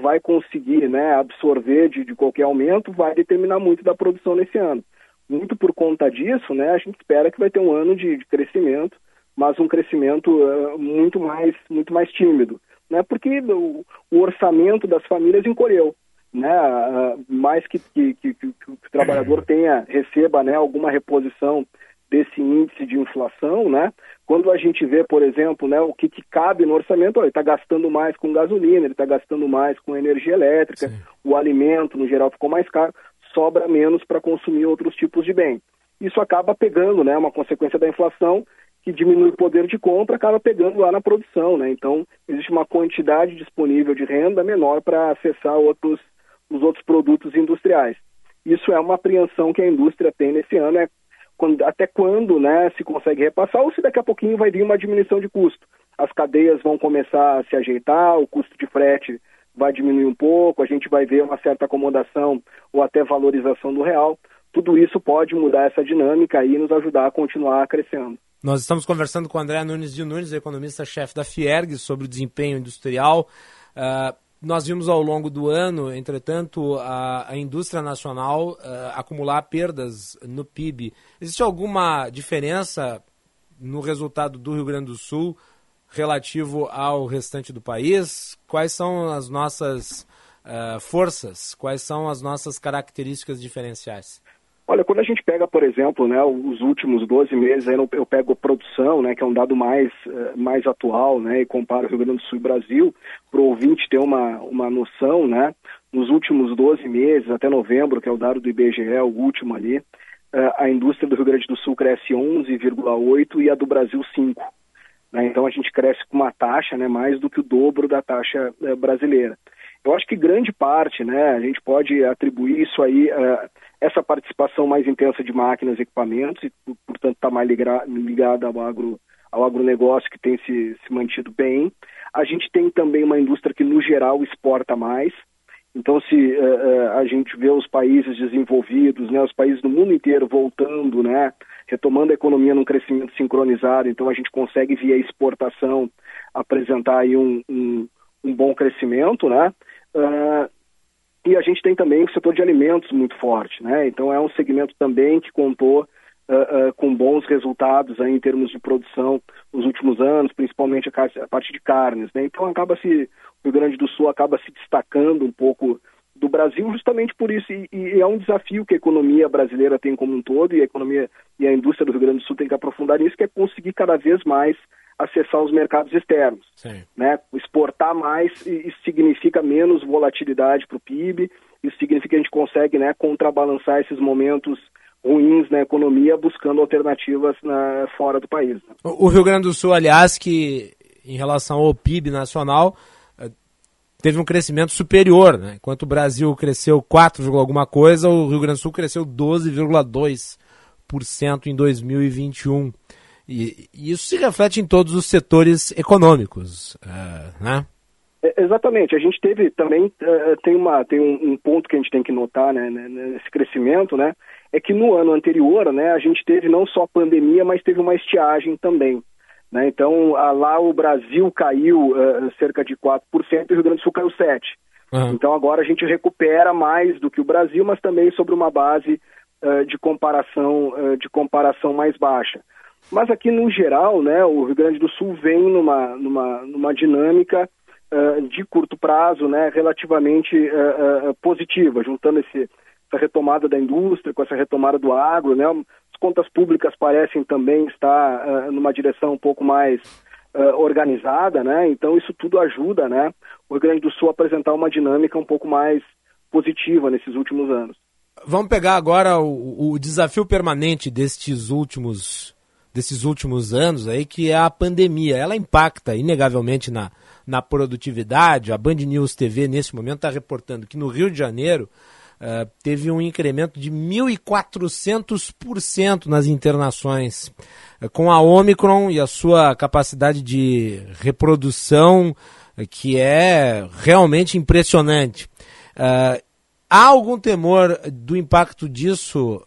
vai conseguir, né, absorver de, de qualquer aumento, vai determinar muito da produção nesse ano. Muito por conta disso, né, a gente espera que vai ter um ano de, de crescimento, mas um crescimento uh, muito mais muito mais tímido, né, porque o, o orçamento das famílias encolheu, né, uh, mais que, que, que, que, o trabalhador tenha receba, né, alguma reposição desse índice de inflação, né, quando a gente vê, por exemplo, né, o que, que cabe no orçamento, ó, ele está gastando mais com gasolina, ele está gastando mais com energia elétrica, Sim. o alimento no geral ficou mais caro sobra menos para consumir outros tipos de bem. Isso acaba pegando, né, uma consequência da inflação que diminui o poder de compra, acaba pegando lá na produção, né? Então, existe uma quantidade disponível de renda menor para acessar outros os outros produtos industriais. Isso é uma apreensão que a indústria tem nesse ano, é quando, até quando, né, se consegue repassar ou se daqui a pouquinho vai vir uma diminuição de custo. As cadeias vão começar a se ajeitar, o custo de frete vai diminuir um pouco, a gente vai ver uma certa acomodação ou até valorização do real. Tudo isso pode mudar essa dinâmica e nos ajudar a continuar crescendo. Nós estamos conversando com o André Nunes de Nunes, economista-chefe da Fierg, sobre o desempenho industrial. Uh, nós vimos ao longo do ano, entretanto, a, a indústria nacional uh, acumular perdas no PIB. Existe alguma diferença no resultado do Rio Grande do Sul relativo ao restante do país? Quais são as nossas uh, forças? Quais são as nossas características diferenciais? Olha, quando a gente pega, por exemplo, né, os últimos 12 meses, aí eu pego produção, né, que é um dado mais, uh, mais atual, né, e comparo Rio Grande do Sul e Brasil, para o ouvinte ter uma, uma noção, né, nos últimos 12 meses, até novembro, que é o dado do IBGE, o último ali, uh, a indústria do Rio Grande do Sul cresce 11,8% e a do Brasil 5%. Né? Então a gente cresce com uma taxa né, mais do que o dobro da taxa uh, brasileira. Eu acho que grande parte, né, a gente pode atribuir isso aí, uh, essa participação mais intensa de máquinas e equipamentos, e portanto está mais ligada ao, agro, ao agronegócio que tem se, se mantido bem. A gente tem também uma indústria que, no geral, exporta mais. Então, se uh, a gente vê os países desenvolvidos, né, os países do mundo inteiro voltando, né, retomando a economia num crescimento sincronizado, então a gente consegue via exportação apresentar aí um, um, um bom crescimento, né? Uh, e a gente tem também o setor de alimentos muito forte, né? Então é um segmento também que contou uh, uh, com bons resultados em termos de produção nos últimos anos, principalmente a, a parte de carnes, né? Então acaba se o Rio Grande do Sul acaba se destacando um pouco do Brasil justamente por isso e, e, é um desafio que a economia brasileira tem como um todo e a economia e a indústria do Rio Grande do Sul tem que aprofundar nisso que é conseguir cada vez mais acessar os mercados externos, Sim. né? Exportar mais isso significa menos volatilidade para o PIB, isso significa que a gente consegue, né, contrabalançar esses momentos ruins na economia buscando alternativas na, fora do país. Né? O Rio Grande do Sul, aliás, que em relação ao PIB nacional teve um crescimento superior, né? Enquanto o Brasil cresceu 4, alguma coisa, o Rio Grande do Sul cresceu 12,2% em 2021. E, e, isso se reflete em todos os setores econômicos, uh, né? É, exatamente. A gente teve também uh, tem uma tem um, um, ponto que a gente tem que notar, né, né, nesse crescimento, né? É que no ano anterior, né, a gente teve não só pandemia, mas teve uma estiagem também. Né? Então, lá o Brasil caiu uh, cerca de 4% e o Rio Grande do Sul caiu 7%. Uhum. Então, agora a gente recupera mais do que o Brasil, mas também sobre uma base de, comparação, de comparação mais baixa. Mas aqui, no geral, né, o Rio Grande do Sul vem numa, numa, numa dinâmica de curto prazo né, relativamente positiva, juntando esse, essa retomada da indústria com essa retomada do agro, né, contas públicas parecem também estar uh, numa direção um pouco mais uh, organizada, né? Então isso tudo ajuda, né? O Rio Grande do Sul a apresentar uma dinâmica um pouco mais positiva nesses últimos anos. Vamos pegar agora o, o desafio permanente destes últimos desses últimos anos aí, que é a pandemia. Ela impacta inegavelmente na, na produtividade. A Band News TV, nesse momento, está reportando que no Rio de Janeiro uh, teve um incremento de 1.400% nas internações. Uh, com a Omicron e a sua capacidade de reprodução, uh, que é realmente impressionante. há algum temor do impacto disso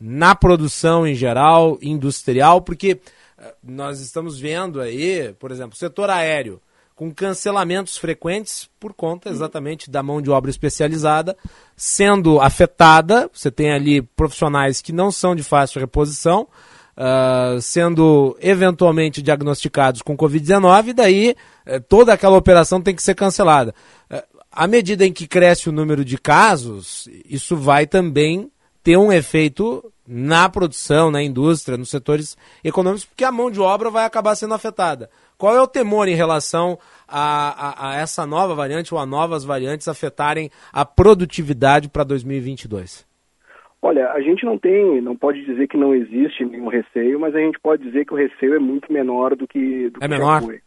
na produção em geral, industrial, porque eh, nós estamos vendo aí, por exemplo, o setor aéreo com cancelamentos frequentes por conta exatamente da mão de obra especializada sendo afetada. Você tem ali profissionais que não são de fácil reposição, uh, sendo eventualmente diagnosticados com Covid-19, e daí uh, toda aquela operação tem que ser cancelada. Uh, à medida em que cresce o número de casos, isso vai também ter um efeito na produção, na indústria, nos setores econômicos, porque a mão de obra vai acabar sendo afetada. Qual é o temor em relação a, a, a essa nova variante ou a novas variantes afetarem a produtividade para 2022? Olha, a gente não tem, não pode dizer que não existe nenhum receio, mas a gente pode dizer que o receio é muito menor do que, do é que menor. foi.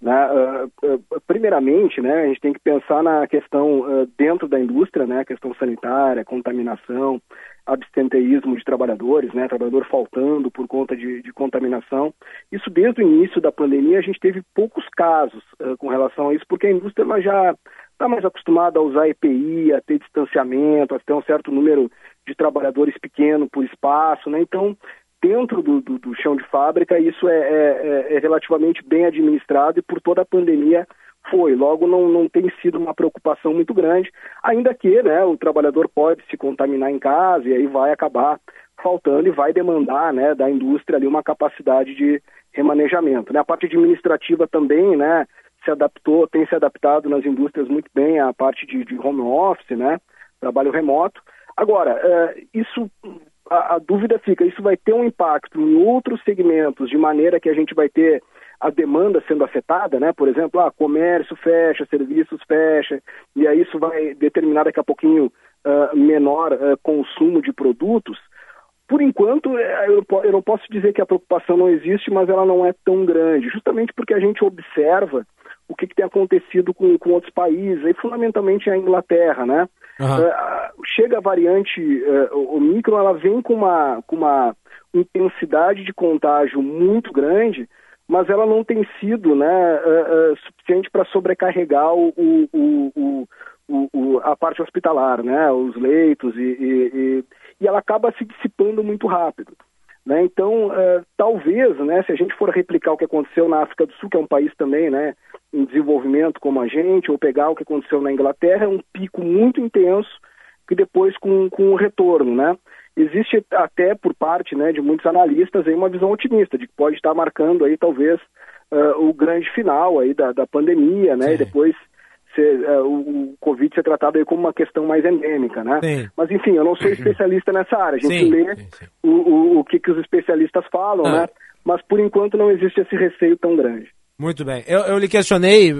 Né? Uh, uh, primeiramente, né, a gente tem que pensar na questão uh, dentro da indústria, né, questão sanitária, contaminação, abstenteísmo de trabalhadores, né, trabalhador faltando por conta de, de contaminação. Isso desde o início da pandemia a gente teve poucos casos com relação a isso, porque a indústria já está mais acostumada a usar EPI, a ter distanciamento, a ter um certo número de trabalhadores pequeno por espaço, né? Então dentro do, do, do chão de fábrica, isso é, é, é, é, relativamente bem administrado e por toda a pandemia foi. Logo, não, não tem sido uma preocupação muito grande, ainda que né, o trabalhador pode se contaminar em casa e aí vai acabar faltando e vai demandar né, da indústria ali uma capacidade de remanejamento. Né? A parte administrativa também né, se adaptou, tem se adaptado nas indústrias muito bem à parte de, de home office, né, trabalho remoto. Agora, é, isso a, a, dúvida fica, isso vai ter um impacto em outros segmentos, de maneira que a gente vai ter a demanda sendo afetada, né? Por exemplo, ah, comércio fecha, serviços fecha, e aí isso vai determinar daqui a pouquinho uh, menor uh, consumo de produtos. Por enquanto, é, eu, não posso dizer que a preocupação não existe, mas ela não é tão grande, justamente porque a gente observa o que, que tem acontecido com, com outros países, e fundamentalmente a Inglaterra, né? Uhum. Uh, chega a variante uh, Omicron, ela vem com uma, com uma intensidade de contágio muito grande, mas ela não tem sido né, uh, uh, suficiente para sobrecarregar o, o, o, o, a parte hospitalar, né, os leitos, e, e, e, e ela acaba se dissipando muito rápido. Né? Então, uh, talvez, né, se a gente for replicar o que aconteceu na África do Sul, que é um país também né, em desenvolvimento como a gente, ou pegar o que aconteceu na Inglaterra, é um pico muito intenso que depois com, com o retorno, né? Existe até por parte né, de muitos analistas aí uma visão otimista de que pode estar marcando aí talvez uh, o grande final aí da, da pandemia, né? Sim. E depois ser, uh, o, Covid ser tratado aí como uma questão mais endêmica, né? Sim. Mas enfim, eu não sou especialista nessa área. A gente sim, lê sim, o, o, o, que, que os especialistas falam, ah. né? Mas por enquanto não existe esse receio tão grande. Muito bem. Eu, eu lhe questionei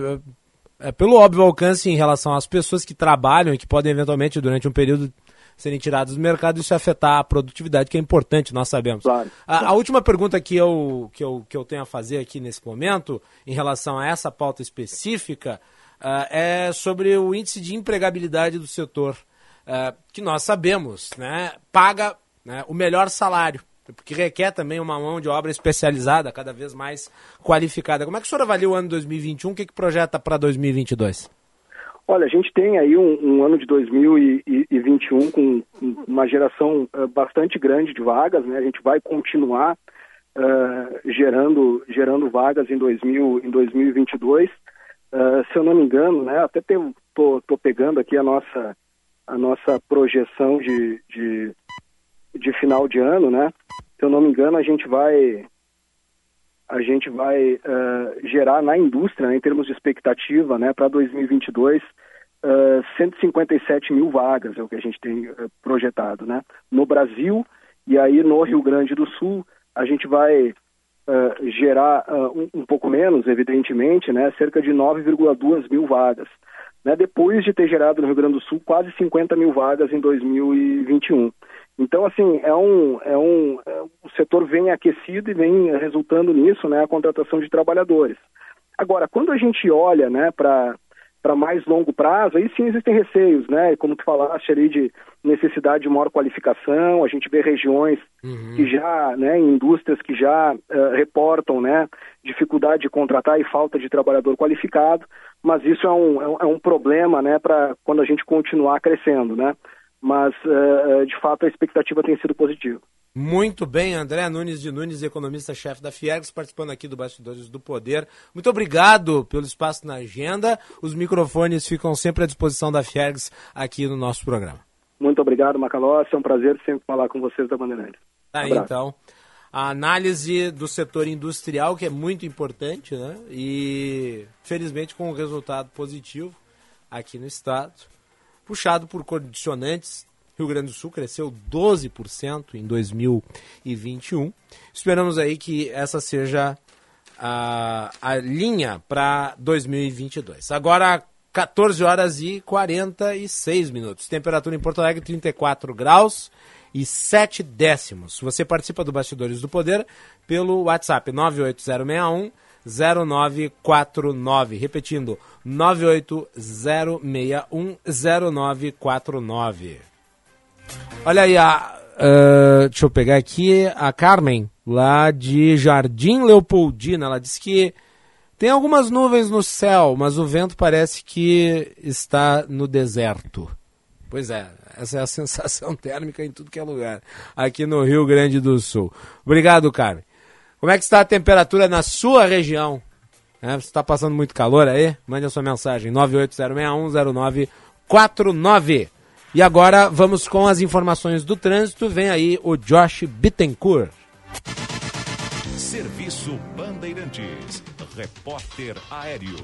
é, pelo óbvio alcance em relação às pessoas que trabalham e que podem eventualmente durante um período serem tiradas do mercado, isso afetar a produtividade, que é importante, nós sabemos. Claro, a, a, última pergunta que eu, que, eu, que eu tenho a fazer aqui nesse momento, em relação a essa pauta específica, uh, é sobre o índice de empregabilidade do setor, uh, que nós sabemos, né, paga né, o melhor salário, porque requer também uma mão de obra especializada, cada vez mais qualificada. Como é que o senhor avalia o ano 2021? O que, que projeta para 2022? Olha, a gente tem aí um, um ano de 2021 com uma geração uh, bastante grande de vagas, né? A gente vai continuar uh, gerando, gerando vagas em, 2000, em 2022. Se eu não me engano, né, até estou pegando aqui a nossa, a nossa projeção de, de, de, final de ano, né? Se eu não me engano, a gente vai a gente vai uh, gerar na indústria, né, em termos de expectativa, né, para 2022, uh, 157 mil vagas é o que a gente tem uh, projetado, né? No Brasil E aí no Rio Grande do Sul a gente vai uh, gerar uh, um, um, pouco menos, evidentemente, né, cerca de 9,2 mil vagas. Né, depois de ter gerado no Rio Grande do Sul quase 50 mil vagas em 2021. Então, assim, é um, é um, é, o setor vem aquecido e vem resultando nisso, né, a contratação de trabalhadores. Agora, quando a gente olha, né, para para mais longo prazo, aí sim existem receios, né? Como tu falaste ali de necessidade de maior qualificação, a gente vê regiões uhum. que já, né, indústrias que já uh, reportam, né, dificuldade de contratar e falta de trabalhador qualificado, mas isso é um, é um, é um problema, né, para quando a gente continuar crescendo, né? Mas, uh, de fato, a expectativa tem sido positiva. Muito bem, André Nunes de Nunes, economista-chefe da Fiergs, participando aqui do Bastidores do Poder. Muito obrigado pelo espaço na agenda. Os microfones ficam sempre à disposição da Fiergs aqui no nosso programa. Muito obrigado, Macalossi. É um prazer sempre falar com vocês da Bandeirantes. Tá aí, então. A análise do setor industrial, que é muito importante, né? E, felizmente, com um resultado positivo aqui no estado, puxado por condicionantes Rio Grande do Sul cresceu 12% em 2021. Esperamos aí que essa seja a, a linha para 2022. Agora, 14 horas e 46 minutos. Temperatura em Porto Alegre, 34 graus e 7 décimos. Você participa do Bastidores do Poder pelo WhatsApp 98061 0949. Repetindo, 98061 0949. Olha aí, a, uh, deixa eu pegar aqui a Carmen, lá de Jardim Leopoldina. Ela disse que tem algumas nuvens no céu, mas o vento parece que está no deserto. Pois é, essa é a sensação térmica em tudo que é lugar, aqui no Rio Grande do Sul. Obrigado, Carmen. Como é que está a temperatura na sua região? É, você está passando muito calor aí? Mande a sua mensagem, 980610949. E agora vamos com as informações do trânsito. Vem aí o Josh Bittencourt. Serviço Bandeirantes. Repórter Aéreo.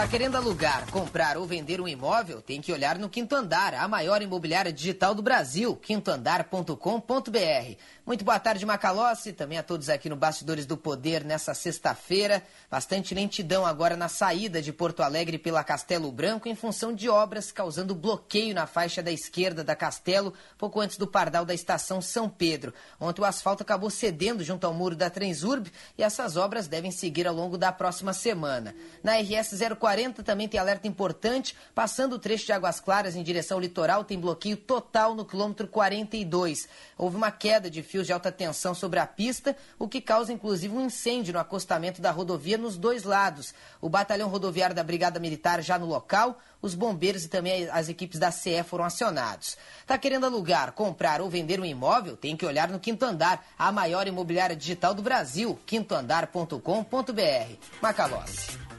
Tá querendo alugar, comprar ou vender um imóvel? Tem que olhar no Quinto Andar, a maior imobiliária digital do Brasil, quintoandar.com.br. Muito boa tarde, Macalossi, também a todos aqui no Bastidores do Poder nessa sexta-feira. Bastante lentidão agora na saída de Porto Alegre pela Castelo Branco em função de obras causando bloqueio na faixa da esquerda da Castelo, pouco antes do pardal da estação São Pedro. Ontem o asfalto acabou cedendo junto ao muro da Transurb e essas obras devem seguir ao longo da próxima semana. Na RS 040 também tem alerta importante, passando o trecho de Águas Claras em direção ao litoral, tem bloqueio total no quilômetro 42. Houve uma queda de fios de alta tensão sobre a pista, o que causa inclusive um incêndio no acostamento da rodovia nos dois lados. O batalhão rodoviário da Brigada Militar já no local, os bombeiros e também as equipes da CE foram acionados. Está querendo alugar, comprar ou vender um imóvel? Tem que olhar no Quinto Andar, a maior imobiliária digital do Brasil, quintoandar.com.br. Macalossi.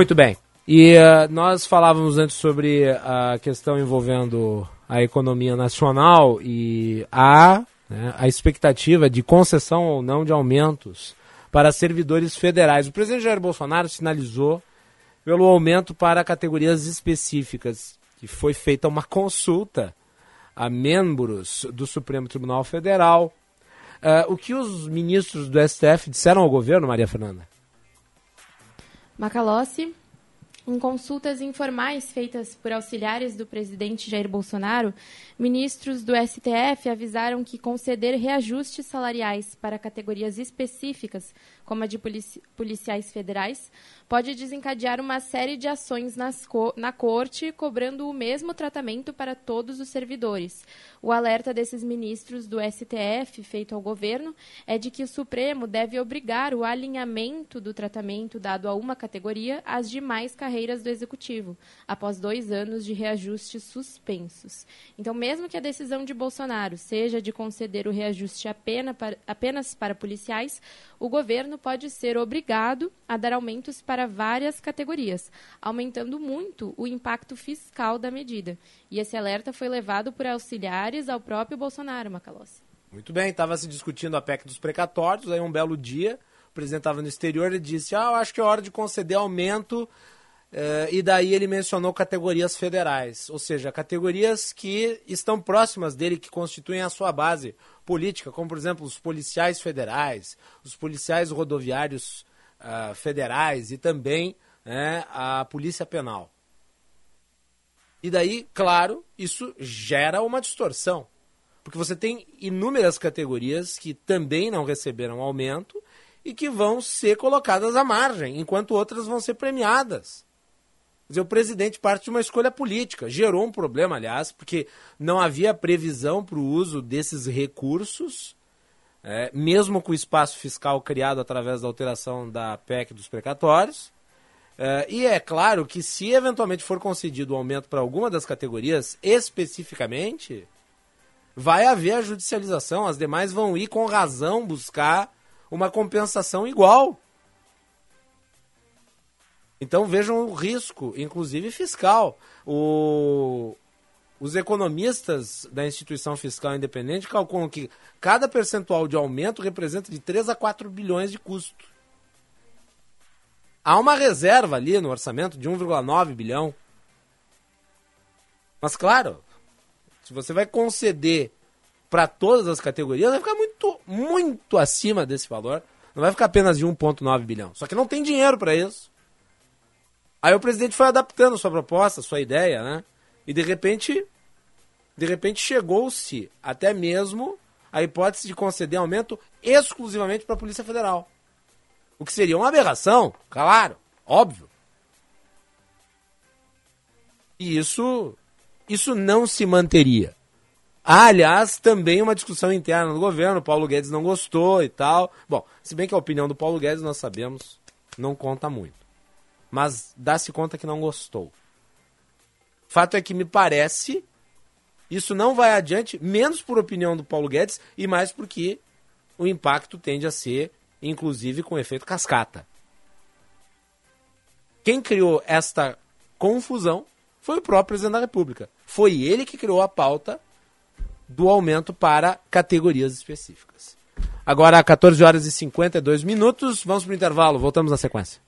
Muito bem. E uh, nós falávamos antes sobre a questão envolvendo a economia nacional e a, né, a expectativa de concessão ou não de aumentos para servidores federais. O presidente Jair Bolsonaro sinalizou pelo aumento para categorias específicas, que foi feita uma consulta a membros do Supremo Tribunal Federal. Uh, o que os ministros do STF disseram ao governo, Maria Fernanda? Macalossi, em consultas informais feitas por auxiliares do presidente Jair Bolsonaro, ministros do STF avisaram que conceder reajustes salariais para categorias específicas, como a de policiais federais, pode desencadear uma série de ações co na corte, cobrando o mesmo tratamento para todos os servidores. O alerta desses ministros do STF, feito ao governo, é de que o Supremo deve obrigar o alinhamento do tratamento dado a uma categoria às demais carreiras carreiras do Executivo, após dois anos de reajustes suspensos. Então, mesmo que a decisão de Bolsonaro seja de conceder o reajuste apenas para policiais, o governo pode ser obrigado a dar aumentos para várias categorias, aumentando muito o impacto fiscal da medida. E esse alerta foi levado por auxiliares ao próprio Bolsonaro, Macalossi. Muito bem, estava se discutindo a PEC dos precatórios, aí um belo dia, o presidente estava no exterior e disse, ah, eu acho que é hora de conceder aumento, eh, e daí ele mencionou categorias federais, ou seja, categorias que estão próximas dele, que constituem a sua base política, como por exemplo os policiais federais, os policiais rodoviários uh, federais e também né, a polícia penal. E daí, claro, isso gera uma distorção. Porque você tem inúmeras categorias que também não receberam aumento e que vão ser colocadas à margem, enquanto outras vão ser premiadas. Dizer, o presidente parte de uma escolha política. Gerou um problema, aliás, porque não havia previsão para o uso desses recursos, é, mesmo com o espaço fiscal criado através da alteração da PEC dos precatórios. É, e é claro que se eventualmente for concedido o um aumento para alguma das categorias, especificamente, vai haver a judicialização. As demais vão ir com razão buscar uma compensação igual. Então vejam o risco, inclusive fiscal. O, os economistas da instituição fiscal independente calculam que cada percentual de aumento representa de 3 a 4 bilhões de custo. Há uma reserva ali no orçamento de 1,9 bilhão. Mas claro, se você vai conceder para todas as categorias, vai ficar muito, muito acima desse valor. Não vai ficar apenas de 1,9 bilhão. Só que não tem dinheiro para isso. Aí o presidente foi adaptando sua proposta, sua ideia, né? E de repente, de repente chegou-se até mesmo a hipótese de conceder aumento exclusivamente para a Polícia Federal. O que seria uma aberração, claro, óbvio. E isso, isso não se manteria. Há, aliás, também uma discussão interna do governo. Paulo Guedes não gostou e tal. Bom, se bem que a opinião do Paulo Guedes, nós sabemos, não conta muito. Mas dá-se conta que não gostou. Fato é que me parece isso não vai adiante, menos por opinião do Paulo Guedes e mais porque o impacto tende a ser, inclusive, com efeito cascata. Quem criou esta confusão foi o próprio presidente da República. Foi ele que criou a pauta do aumento para categorias específicas. Agora, 14 horas e 52 minutos, vamos para o intervalo, voltamos na sequência.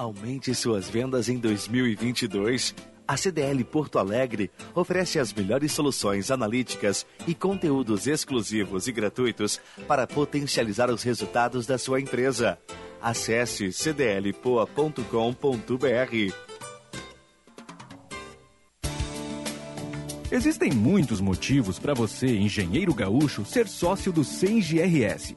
Aumente suas vendas em 2022. A CDL Porto Alegre oferece as melhores soluções analíticas e conteúdos exclusivos e gratuitos para potencializar os resultados da sua empresa. Acesse cdlpoa.com.br. Existem muitos motivos para você, engenheiro gaúcho, ser sócio do CENGRS.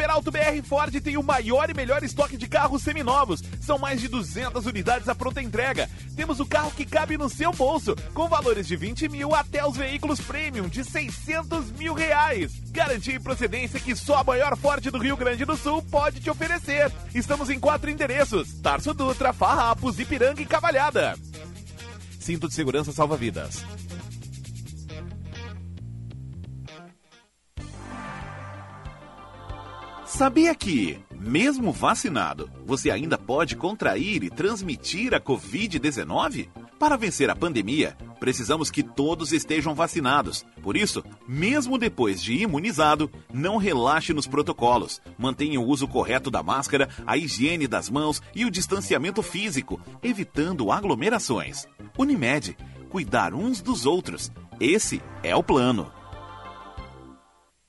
Super Alto BR Ford tem o maior e melhor estoque de carros seminovos. São mais de 200 unidades à pronta entrega. Temos o carro que cabe no seu bolso, com valores de 20 mil até os veículos premium de 600 mil reais. Garantia e procedência que só a maior Ford do Rio Grande do Sul pode te oferecer. Estamos em quatro endereços: Tarso Dutra, Farrapos, Ipiranga e Cavalhada. Cinto de segurança salva vidas. Sabia que, mesmo vacinado, você ainda pode contrair e transmitir a Covid-19? Para vencer a pandemia, precisamos que todos estejam vacinados. Por isso, mesmo depois de imunizado, não relaxe nos protocolos. Mantenha o uso correto da máscara, a higiene das mãos e o distanciamento físico, evitando aglomerações. Unimed, cuidar uns dos outros. Esse é o plano.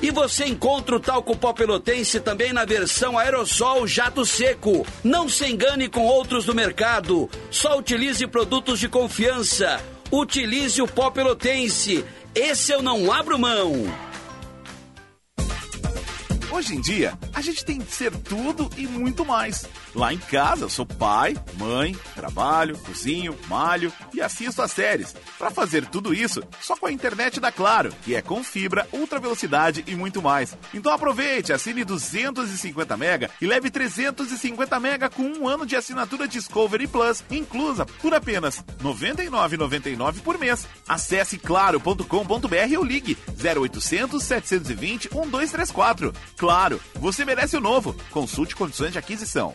E você encontra o talco pó pelotense também na versão aerossol jato seco. Não se engane com outros do mercado. Só utilize produtos de confiança. Utilize o pó pelotense. Esse eu não abro mão. Hoje em dia, a gente tem que ser tudo e muito mais. Lá em casa, eu sou pai, mãe, trabalho, cozinho, malho e assisto as séries. Para fazer tudo isso, só com a internet da Claro, que é com fibra, ultra velocidade e muito mais. Então aproveite, assine 250 mega e leve 350 mega com um ano de assinatura Discovery Plus inclusa por apenas R$ 99,99 por mês. Acesse claro.com.br ou ligue 0800 720 1234. Claro, você merece o novo. Consulte condições de aquisição.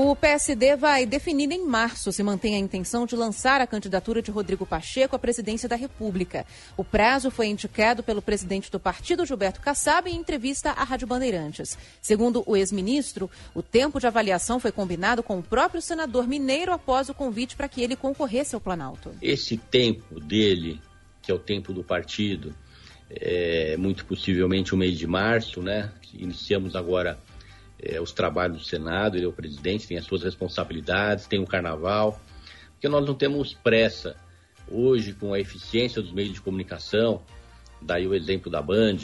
O PSD vai definir em março se mantém a intenção de lançar a candidatura de Rodrigo Pacheco à presidência da República. O prazo foi indicado pelo presidente do partido, Gilberto Kassab, em entrevista à Rádio Bandeirantes. Segundo o ex-ministro, o tempo de avaliação foi combinado com o próprio senador mineiro após o convite para que ele concorresse ao Planalto. Esse tempo dele, que é o tempo do partido, é muito possivelmente o mês de março, né? Iniciamos agora é, os trabalhos do Senado, ele é o presidente, tem as suas responsabilidades, tem o carnaval, porque nós não temos pressa. Hoje, com a eficiência dos meios de comunicação, daí o exemplo da Band,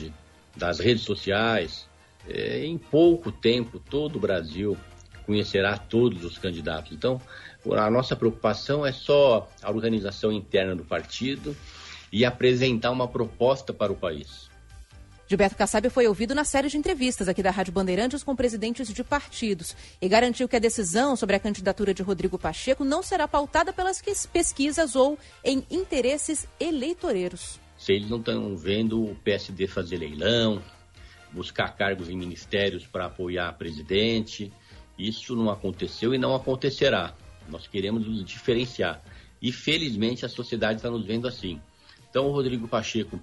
das redes sociais, é, em pouco tempo todo o Brasil conhecerá todos os candidatos. Então, a nossa preocupação é só a organização interna do partido e apresentar uma proposta para o país. Gilberto Kassab foi ouvido na série de entrevistas aqui da Rádio Bandeirantes com presidentes de partidos e garantiu que a decisão sobre a candidatura de Rodrigo Pacheco não será pautada pelas pesquisas ou em interesses eleitoreiros. Se eles não estão vendo o PSD fazer leilão, buscar cargos em ministérios para apoiar presidente, isso não aconteceu e não acontecerá. Nós queremos nos diferenciar. E felizmente a sociedade está nos vendo assim. Então o Rodrigo Pacheco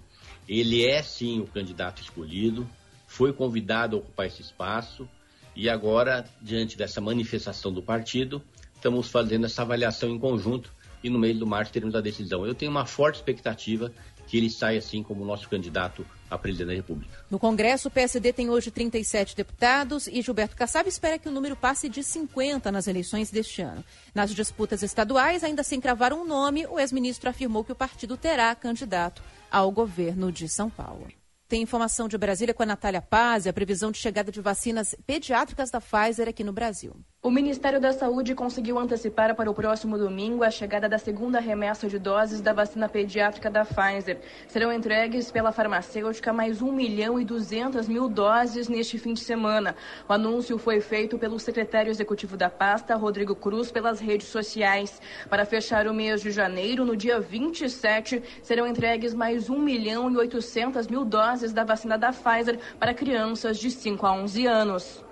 ele é sim o candidato escolhido, foi convidado a ocupar esse espaço e agora, diante dessa manifestação do partido, estamos fazendo essa avaliação em conjunto e no meio do março teremos a decisão. Eu tenho uma forte expectativa que ele saia assim como nosso candidato a presidente da República. No Congresso, o PSD tem hoje 37 deputados e Gilberto Kassab espera que o número passe de 50 nas eleições deste ano. Nas disputas estaduais, ainda sem cravar um nome, o ex-ministro afirmou que o partido terá candidato ao governo de São Paulo. Tem informação de Brasília com a Natália Paz e a previsão de chegada de vacinas pediátricas da Pfizer aqui no Brasil. O Ministério da Saúde conseguiu antecipar para o próximo domingo a chegada da segunda remessa de doses da vacina pediátrica da Pfizer. Serão entregues pela farmacêutica mais 1 milhão e 200 mil doses neste fim de semana. O anúncio foi feito pelo secretário executivo da pasta, Rodrigo Cruz, pelas redes sociais. Para fechar o mês de janeiro, no dia 27, serão entregues mais 1 milhão e 800 mil doses da vacina da Pfizer para crianças de 5 a 11 anos.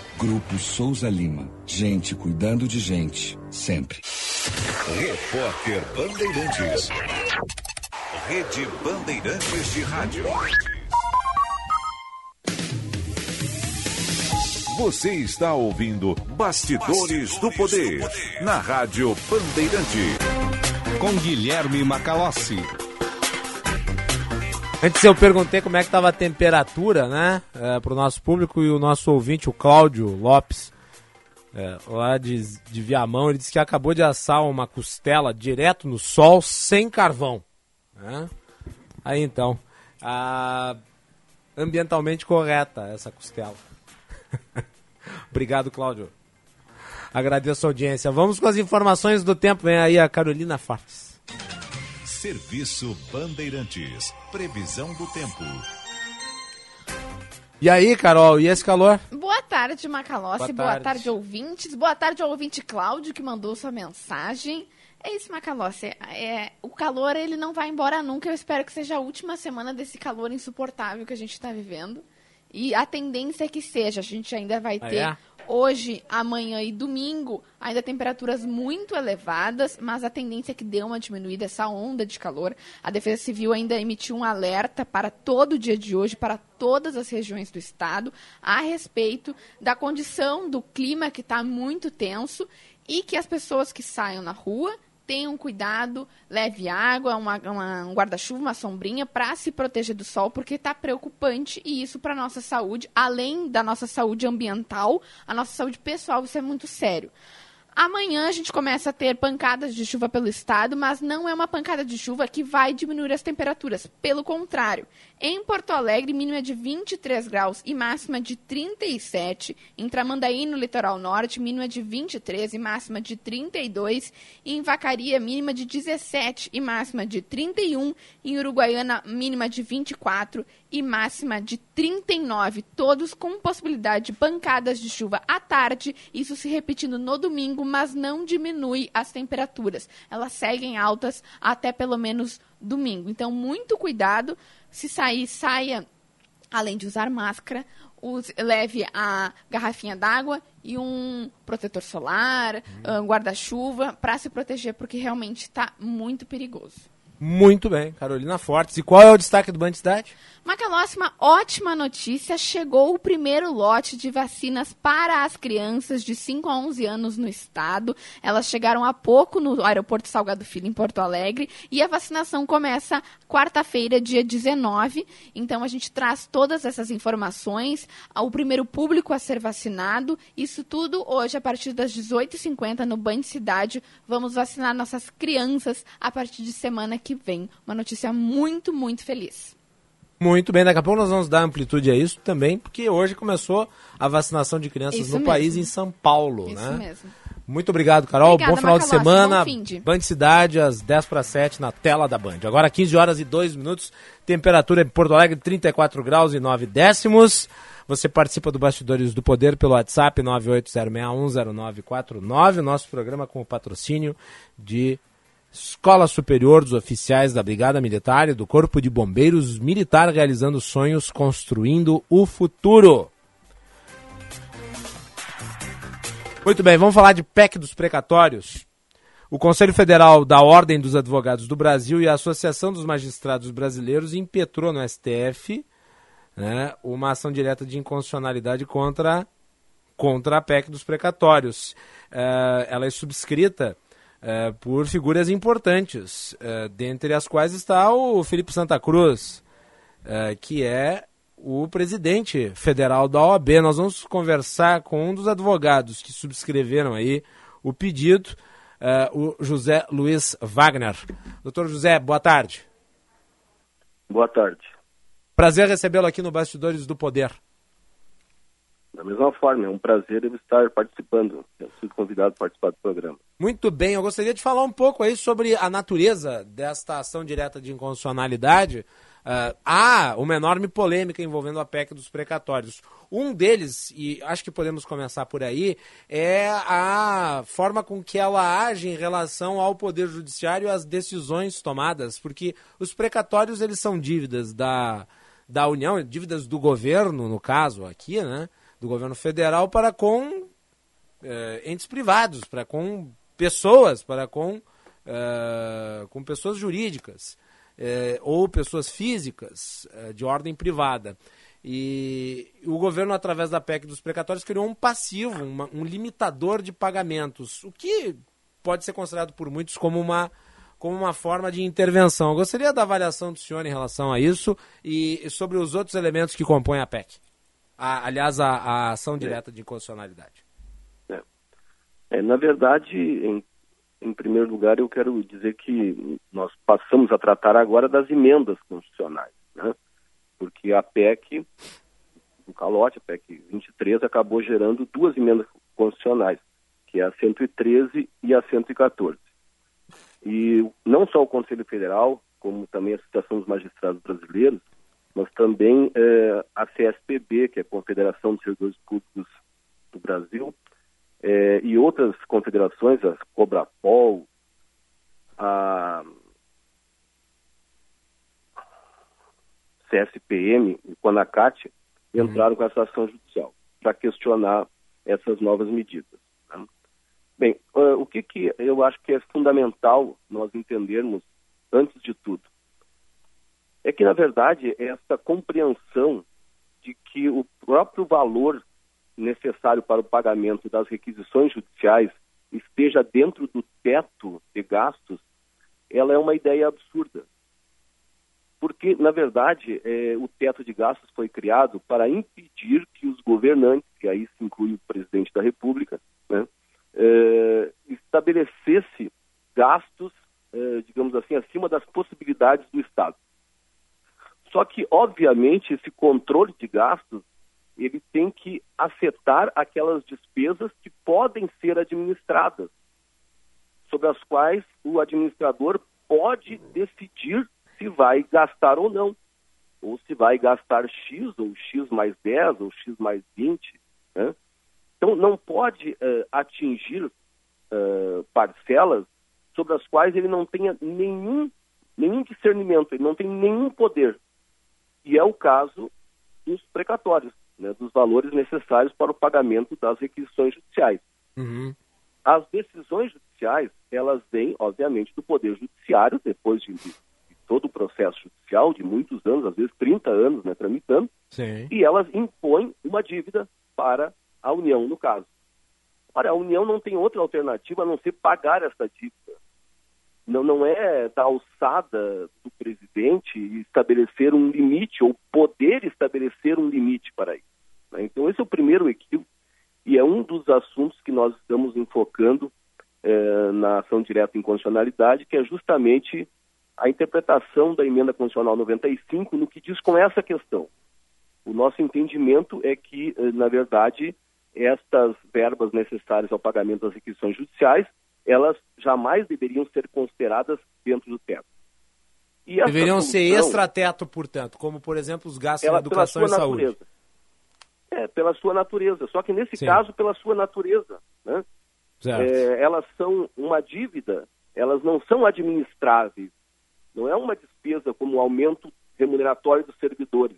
Grupo Souza Lima. Gente cuidando de gente, sempre. Repórter Bandeirantes. Rede Bandeirantes de Rádio. Você está ouvindo Bastidores, Bastidores do, poder, do Poder na Rádio Bandeirante. Com Guilherme Macalossi. Antes eu perguntei como é que estava a temperatura, né? É, para o nosso público e o nosso ouvinte, o Cláudio Lopes, é, lá de, de Viamão, ele disse que acabou de assar uma costela direto no sol, sem carvão. Né? Aí então, a... ambientalmente correta essa costela. Obrigado, Cláudio. Agradeço a audiência. Vamos com as informações do tempo. Vem aí a Carolina Fartes. Serviço Bandeirantes. Previsão do tempo. E aí, Carol, e esse calor? Boa tarde, Macalossi. Boa Boa tarde. tarde. ouvintes. Boa tarde ao ouvinte Cláudio, que mandou sua mensagem. É isso, Macalossi. É, o calor, ele não vai embora nunca. Eu espero que seja a última semana desse calor insuportável que a gente está vivendo. E a tendência é que seja. A gente ainda vai Ah, ter é? hoje, amanhã e domingo ainda temperaturas muito elevadas, mas a tendência é que dê uma diminuída essa onda de calor. A Defesa Civil ainda emitiu um alerta para todo o dia de hoje, para todas as regiões do estado, a respeito da condição do clima que está muito tenso e que as pessoas que saiam na rua tenham cuidado, leve água, uma- uma- um guarda-chuva, uma sombrinha para se proteger do sol, porque está preocupante e isso para nossa saúde, além da nossa saúde ambiental, a nossa saúde pessoal, isso é muito sério. Amanhã a gente começa a ter pancadas de chuva pelo estado, mas não é uma pancada de chuva que vai diminuir as temperaturas. Pelo contrário, em Porto Alegre, mínima de 23 graus e máxima de 37. Em Tramandaí, no litoral norte, mínima de 23 e máxima de 32. E em Vacaria, mínima de 17 e máxima de 31. Em Uruguaiana, mínima de 24 e máxima de 39. Todos com possibilidade de pancadas de chuva à tarde, isso se repetindo no domingo, mas não diminui as temperaturas. Elas seguem altas até pelo menos domingo. Então, muito cuidado. Se sair, saia além de usar máscara, use- leve a garrafinha d'água e um protetor solar, um guarda-chuva, para se proteger, porque realmente está muito perigoso. Muito bem, Carolina Fortes. E qual é o destaque do Band Cidade? Macalossi, uma ótima notícia. Chegou o primeiro lote de vacinas para as crianças de 5 a 11 anos no estado. Elas chegaram há pouco no aeroporto Salgado Filho, em Porto Alegre. E a vacinação começa quarta-feira, dia 19. Então a gente traz todas essas informações. O primeiro público a ser vacinado. Isso tudo hoje, a partir das 18h50, no Band Cidade. Vamos vacinar nossas crianças a partir de semana que vem. Uma notícia muito, muito feliz. Muito bem, daqui a pouco nós vamos dar amplitude a isso também, porque hoje começou a vacinação de crianças Isso no mesmo. país, em São Paulo, Isso né? mesmo. Muito obrigado, Carol. Obrigada, bom final de Macalossi. semana. Bom fim de. Band Cidade, às 10 para 7, na tela da Band. Agora 15 horas e 2 minutos. Temperatura em Porto Alegre, 34 graus e 9 décimos. Você participa do Bastidores do Poder pelo WhatsApp 980610949. Nosso programa com o patrocínio de Escola Superior dos Oficiais da Brigada Militar e do Corpo de Bombeiros Militar realizando sonhos, construindo o futuro. Muito bem, vamos falar de PEC dos precatórios. O Conselho Federal da Ordem dos Advogados do Brasil e a Associação dos Magistrados Brasileiros impetrou no STF né, uma ação direta de inconstitucionalidade contra, contra a PEC dos precatórios. Eh, ela é subscrita eh, por figuras importantes, eh, dentre as quais está o Felipe Santa Cruz, eh, que é o presidente federal da OAB. Nós vamos conversar com um dos advogados que subscreveram aí o pedido, o José Luiz Wagner. Doutor José, boa tarde. Boa tarde. Prazer recebê-lo aqui no Bastidores do Poder. Da mesma forma, é um prazer eu estar participando. Eu fui convidado a participar do programa. Muito bem, eu gostaria de falar um pouco aí sobre a natureza desta ação direta de inconstitucionalidade. Ah, há uma enorme polêmica envolvendo a PEC dos precatórios. Um deles, e acho que podemos começar por aí, é a forma com que ela age em relação ao Poder Judiciário e às decisões tomadas, porque os precatórios eles são dívidas da, da União, dívidas do governo, no caso aqui, né, do governo federal, para com eh, entes privados, para com pessoas, para com, eh, com pessoas jurídicas eh, ou pessoas físicas de ordem privada. E o governo, através da PEC dos precatórios, criou um passivo, uma- um limitador de pagamentos, o que pode ser considerado por muitos como uma, como uma forma de intervenção. Eu gostaria da avaliação do senhor em relação a isso e sobre os outros elementos que compõem a PEC. A, aliás, a, a ação direta de inconstitucionalidade. É. É, na verdade, em, em primeiro lugar, eu quero dizer que nós passamos a tratar agora das emendas constitucionais, né? porque a PEC, o calote, a PEC 23, acabou gerando duas emendas constitucionais, que é a 113 e a 114. E não só o Conselho Federal, como também a Associação dos Magistrados Brasileiros, mas também eh, a CSPB, que é a Confederação dos Servidores Públicos do Brasil, eh, e outras confederações, a Cobrapol, a CSPM e o Anacat, entraram com essa ação judicial para questionar essas novas medidas. Né? Bem, uh, o que, que eu acho que é fundamental nós entendermos, antes de tudo, é que, na verdade, essa compreensão de que o próprio valor necessário para o pagamento das requisições judiciais esteja dentro do teto de gastos, ela é uma ideia absurda. Porque, na verdade, é, o teto de gastos foi criado para impedir que os governantes, que aí se inclui o presidente da República, né, é, estabelecesse gastos, é, digamos assim, acima das possibilidades do Estado. Só que, obviamente, esse controle de gastos ele tem que afetar aquelas despesas que podem ser administradas, sobre as quais o administrador pode decidir se vai gastar ou não, ou se vai gastar X, ou X mais 10, ou X mais 20. Né? Então, não pode uh, atingir uh, parcelas sobre as quais ele não tenha nenhum, nenhum discernimento, ele não tem nenhum poder. E é o caso dos precatórios, né, dos valores necessários para o pagamento das requisições judiciais. Uhum. As decisões judiciais, elas vêm, obviamente, do Poder Judiciário, depois de, de todo o processo judicial, de muitos anos, às vezes 30 anos, né, tramitando, Sim. e elas impõem uma dívida para a União, no caso. Ora, a União não tem outra alternativa a não ser pagar essa dívida. Não, não é da alçada do presidente estabelecer um limite ou poder estabelecer um limite para isso. Né? Então, esse é o primeiro equívoco e é um dos assuntos que nós estamos enfocando eh, na ação direta em constitucionalidade, que é justamente a interpretação da emenda constitucional 95 no que diz com essa questão. O nosso entendimento é que, eh, na verdade, estas verbas necessárias ao pagamento das requisições judiciais, elas jamais deveriam ser consideradas dentro do teto. Deveriam solução, ser extrateto, portanto, como, por exemplo, os gastos ela, educação e saúde. Natureza. É, pela sua natureza. Só que nesse Sim. caso, pela sua natureza. Né? É, elas são uma dívida, elas não são administráveis. Não é uma despesa como o aumento remuneratório dos servidores,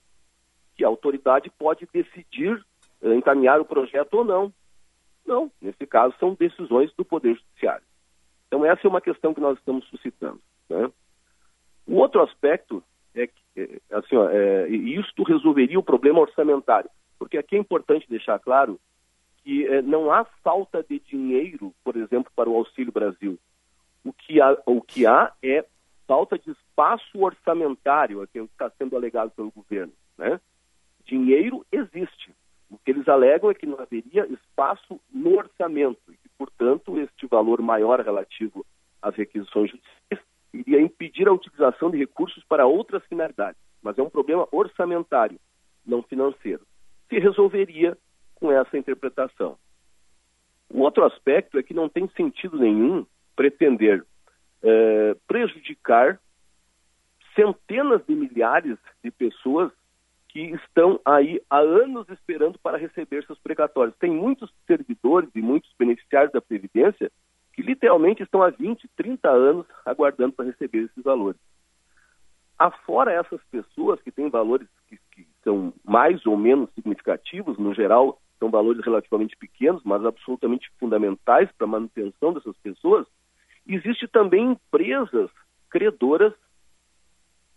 que a autoridade pode decidir eh, encaminhar o projeto ou não. Não, nesse caso são decisões do Poder Judiciário. Então essa é uma questão que nós estamos suscitando. Né? O outro aspecto é que, eh, assim, ó, é, isto resolveria o problema orçamentário, porque aqui é importante deixar claro que é, não há falta de dinheiro, por exemplo, para o Auxílio Brasil. O que há, o que há é falta de espaço orçamentário, é que está sendo alegado pelo governo. Né? Dinheiro existe. O que eles alegam é que não haveria espaço no orçamento e portanto, este valor maior relativo às requisições judiciais iria impedir a utilização de recursos para outras finalidades. Mas é um problema orçamentário, não financeiro. Se resolveria com essa interpretação. O outro aspecto é que não tem sentido nenhum pretender é, prejudicar centenas de milhares de pessoas que estão aí há anos esperando para receber seus precatórios. Tem muitos servidores e muitos beneficiários da Previdência que literalmente estão há 20, 30 anos aguardando para receber esses valores. Afora essas pessoas que têm valores que, que são mais ou menos significativos, no geral são valores relativamente pequenos, mas absolutamente fundamentais para a manutenção dessas pessoas, Existe também empresas credoras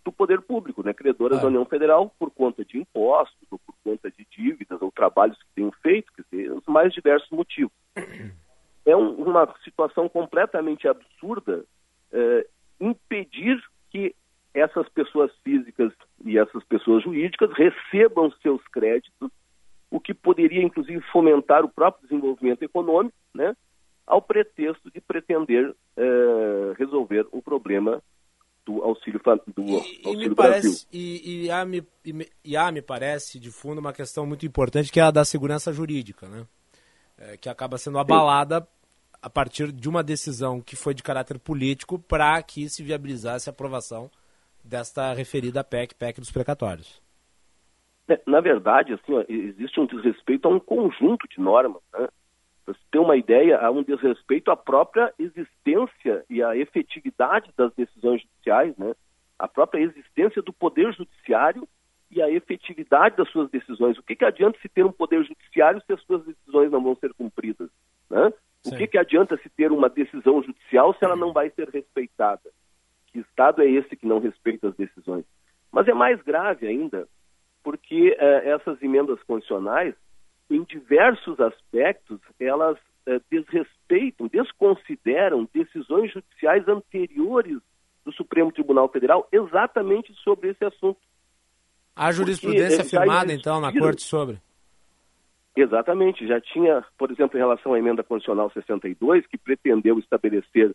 do poder público, né? credoras ah. da União Federal por conta de impostos, ou por conta de dívidas, ou trabalhos que tenham feito, quer dizer, os mais diversos motivos. É um, uma situação completamente absurda é, impedir que essas pessoas físicas e essas pessoas jurídicas recebam seus créditos, o que poderia inclusive fomentar o próprio desenvolvimento econômico, né, ao pretexto de pretender eh, resolver o problema do auxílio do e, auxílio e me parece e, e, há, me, e, e há, me parece de fundo uma questão muito importante que é a da segurança jurídica, né? É, que acaba sendo abalada Sim. a partir de uma decisão que foi de caráter político para que se viabilizasse a aprovação desta referida PEC, PEC dos precatórios. É, na verdade, assim, ó, existe um desrespeito a um conjunto de normas. Né? Você ter uma ideia, há um desrespeito à própria existência e à efetividade das decisões judiciais, né? a própria existência do poder judiciário e a efetividade das suas decisões. O que, que adianta se ter um poder judiciário se as suas decisões não vão ser cumpridas? Né? O que, que adianta se ter uma decisão judicial se ela não vai ser respeitada? Que Estado é esse que não respeita as decisões? Mas é mais grave ainda, porque eh, essas emendas condicionais em diversos aspectos, elas eh, desrespeitam, desconsideram decisões judiciais anteriores do Supremo Tribunal Federal exatamente sobre esse assunto. A jurisprudência Porque, firmada, então, na Corte sobre? Exatamente. Já tinha, por exemplo, em relação à emenda constitucional 62, que pretendeu estabelecer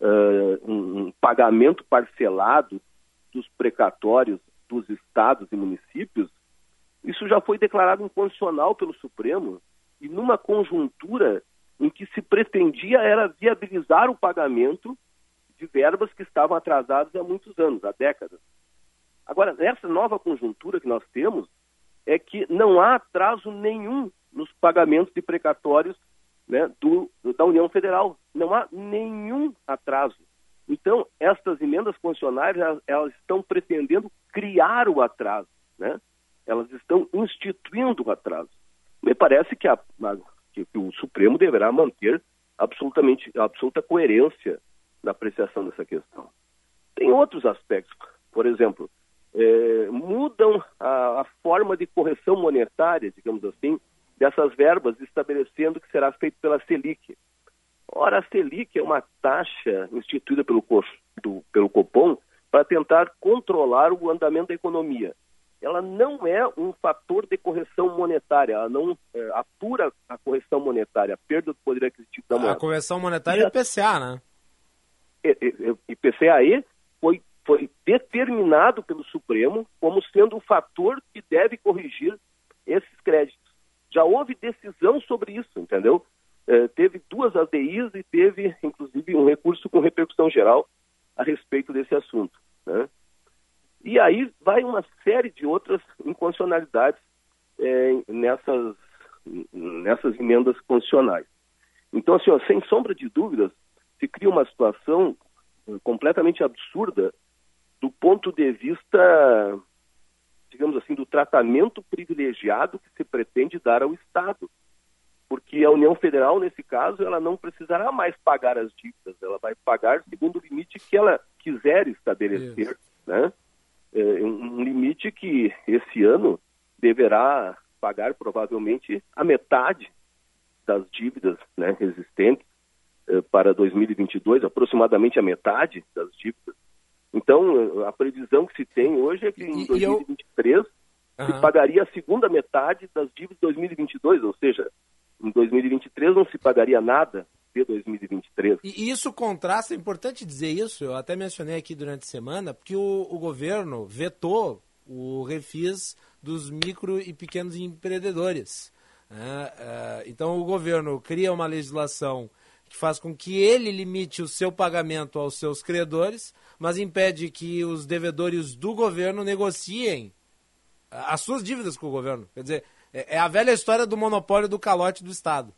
uh, um pagamento parcelado dos precatórios dos estados e municípios, isso já foi declarado inconstitucional pelo Supremo e numa conjuntura em que se pretendia era viabilizar o pagamento de verbas que estavam atrasadas há muitos anos, há décadas. Agora, nessa nova conjuntura que nós temos, é que não há atraso nenhum nos pagamentos de precatórios né, do, da União Federal. Não há nenhum atraso. Então, estas emendas constitucionais, elas, elas estão pretendendo criar o atraso. Né? Elas estão instituindo o atraso. Me parece que, a, a, que, o Supremo deverá manter absolutamente absoluta coerência na apreciação dessa questão. Tem outros aspectos, por exemplo, é, mudam a, a, forma de correção monetária, digamos assim, dessas verbas, estabelecendo que será feito pela Selic. Ora, a Selic é uma taxa instituída pelo, do, pelo Copom para tentar controlar o andamento da economia ela não é um fator de correção monetária, ela não é, apura a correção monetária, a perda do poder aquisitivo da moeda. A correção monetária é IPCA, né? IPCA foi, foi determinado pelo Supremo como sendo o fator que deve corrigir esses créditos. Já houve decisão sobre isso, entendeu? É, teve duas ADIs e teve, inclusive, um recurso com repercussão geral a respeito desse assunto. Né? E aí vai uma série de outras inconstitucionalidades é, nessas, nessas emendas constitucionais. Então, assim, ó, sem sombra de dúvidas, se cria uma situação completamente absurda do ponto de vista, digamos assim, do tratamento privilegiado que se pretende dar ao Estado. Porque a União Federal, nesse caso, ela não precisará mais pagar as dívidas, ela vai pagar segundo o limite que ela quiser estabelecer, Isso. né? É, um limite que esse ano deverá pagar provavelmente a metade das dívidas né, existentes é, para 2022, aproximadamente a metade das dívidas. Então, a previsão que se tem hoje é que em 2023 eu... se uhum. pagaria a segunda metade das dívidas de 2022, ou seja, em 2023 não se pagaria nada de 2023. E isso contrasta, é importante dizer isso, eu até mencionei aqui durante a semana, porque o, o governo vetou o refis dos micro e pequenos empreendedores. Né? É, então o governo cria uma legislação que faz com que ele limite o seu pagamento aos seus credores, mas impede que os devedores do governo negociem as suas dívidas com o governo. Quer dizer, é, é a velha história do monopólio do calote do Estado.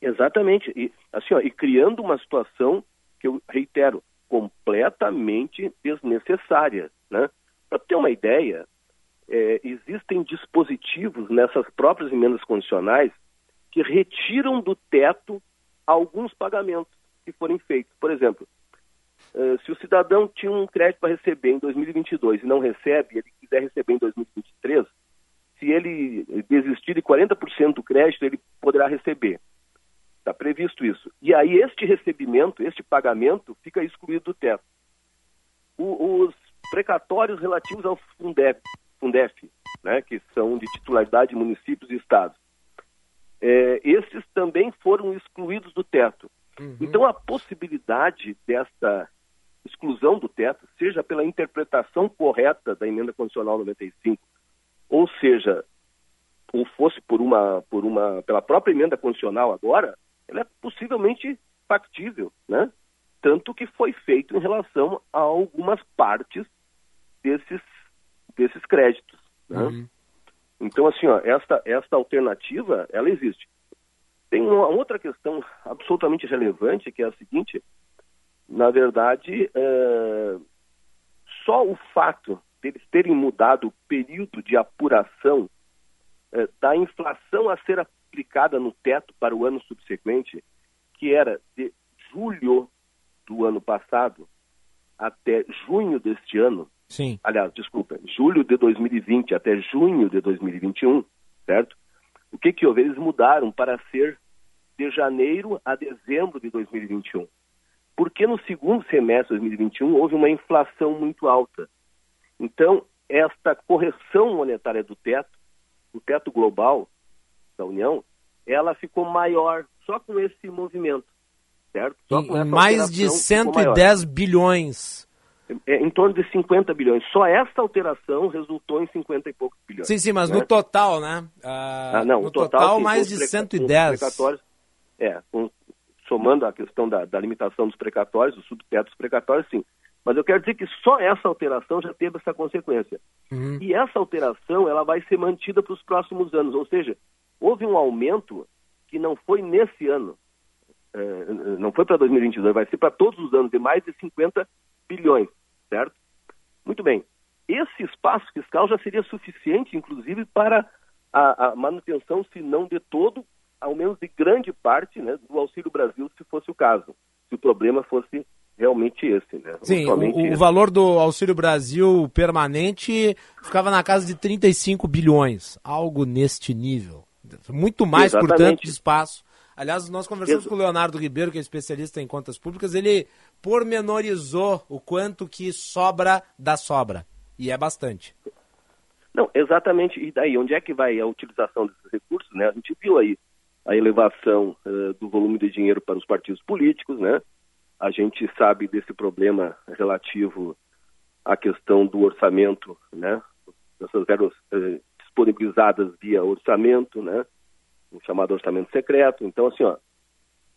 Exatamente. E, assim, ó, e criando uma situação que eu reitero, completamente desnecessária. Né? Para ter uma ideia, é, existem dispositivos nessas próprias emendas condicionais que retiram do teto alguns pagamentos que forem feitos. Por exemplo, é, se o cidadão tinha um crédito para receber em 2022 e não recebe, ele quiser receber em 2023, se ele desistir de 40% do crédito, ele poderá receber. Está previsto isso. E aí este recebimento, este pagamento, fica excluído do teto. O, os precatórios relativos ao Fundef, Fundef né, que são de titularidade de municípios e estados, é, esses também foram excluídos do teto. Uhum. Então a possibilidade desta exclusão do teto, seja pela interpretação correta da emenda constitucional 95, ou seja, ou fosse por uma, por uma, pela própria emenda constitucional agora, ela é possivelmente factível, né? Tanto que foi feito em relação a algumas partes desses, desses créditos, né? Uhum. Então, assim, ó, esta, esta alternativa, ela existe. Tem uma outra questão absolutamente relevante, que é a seguinte, na verdade, é, só o fato deles terem mudado o período de apuração é, da inflação a ser aplicada no teto para o ano subsequente, que era de julho do ano passado até junho deste ano, Sim. aliás, desculpa, julho de 2020 até junho de 2021, certo? O que que houve? Eles mudaram para ser de janeiro a dezembro de 2021. Porque no segundo semestre de 2021 houve uma inflação muito alta. Então, esta correção monetária do teto, o teto global da União, ela ficou maior só com esse movimento, certo? Mais de 110 bilhões. É, em torno de 50 bilhões. Só essa alteração resultou em 50 e poucos bilhões. Sim, sim, mas né? no total, né? Ah, ah, não, no total, total sim, mais de os preca- 110. com os precatórios, é, com- somando a questão da, da limitação dos precatórios, do subteto dos precatórios, sim. Mas eu quero dizer que só essa alteração já teve essa consequência. Uhum. E essa alteração ela vai ser mantida para os próximos anos. Ou seja, houve um aumento que não foi nesse ano, eh, não foi para 2022, vai ser para todos os anos, de mais de 50 bilhões, certo? Muito bem. Esse espaço fiscal já seria suficiente, inclusive, para a, a manutenção, se não de todo, ao menos de grande parte, né, do Auxílio Brasil, se fosse o caso. Se o problema fosse realmente esse, né? Sim, o, o esse. valor do Auxílio Brasil permanente ficava na casa de 35 bilhões, algo neste nível. Muito mais, Exatamente. portanto, de espaço. Aliás, nós conversamos Exa- com o Leonardo Ribeiro, que é especialista em contas públicas, ele pormenorizou o quanto que sobra da sobra. E é bastante. Não, exatamente. E daí, onde é que vai a utilização desses recursos? Né? A gente viu aí a elevação eh, do volume de dinheiro para os partidos políticos, né? A gente sabe desse problema relativo à questão do orçamento, né? Essas eh, disponibilizadas via orçamento, né? O chamado orçamento secreto. Então, assim, ó,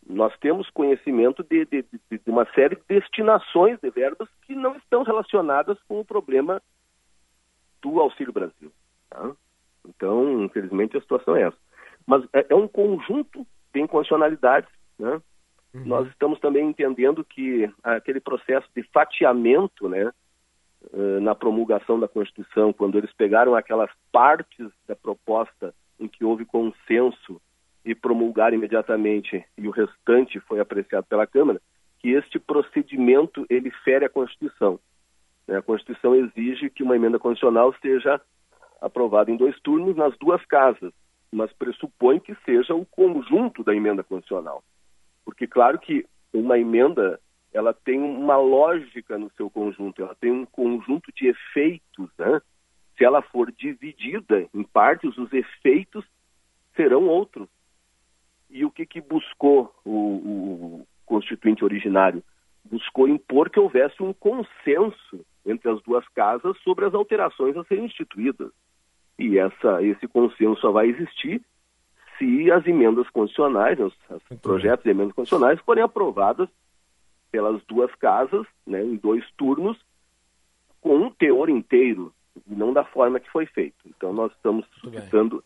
nós temos conhecimento de, de- de- de uma série de destinações de verbas que não estão relacionadas com o problema do Auxílio Brasil. tá? Então, infelizmente, a situação é essa. Mas é, é um conjunto de incondicionalidades. Né? Nós estamos também entendendo que aquele processo de fatiamento né, na promulgação da Constituição, quando eles pegaram aquelas partes da proposta em que houve consenso e promulgaram imediatamente e o restante foi apreciado pela Câmara, que este procedimento ele fere a Constituição. né? A Constituição exige que uma emenda constitucional seja aprovada em dois turnos nas duas casas, mas pressupõe que seja o conjunto da emenda constitucional. Porque, claro que uma emenda ela tem uma lógica no seu conjunto, ela tem um conjunto de efeitos. Né? Se ela for dividida em partes, os efeitos serão outros. E o que, que buscou o, o constituinte originário? Buscou impor que houvesse um consenso entre as duas casas sobre as alterações a serem instituídas. E essa, esse consenso só vai existir se as emendas constitucionais, os, os projetos de emendas constitucionais forem aprovadas pelas duas casas, né, em dois turnos, com um teor inteiro, e não da forma que foi feito. Então nós estamos suscitando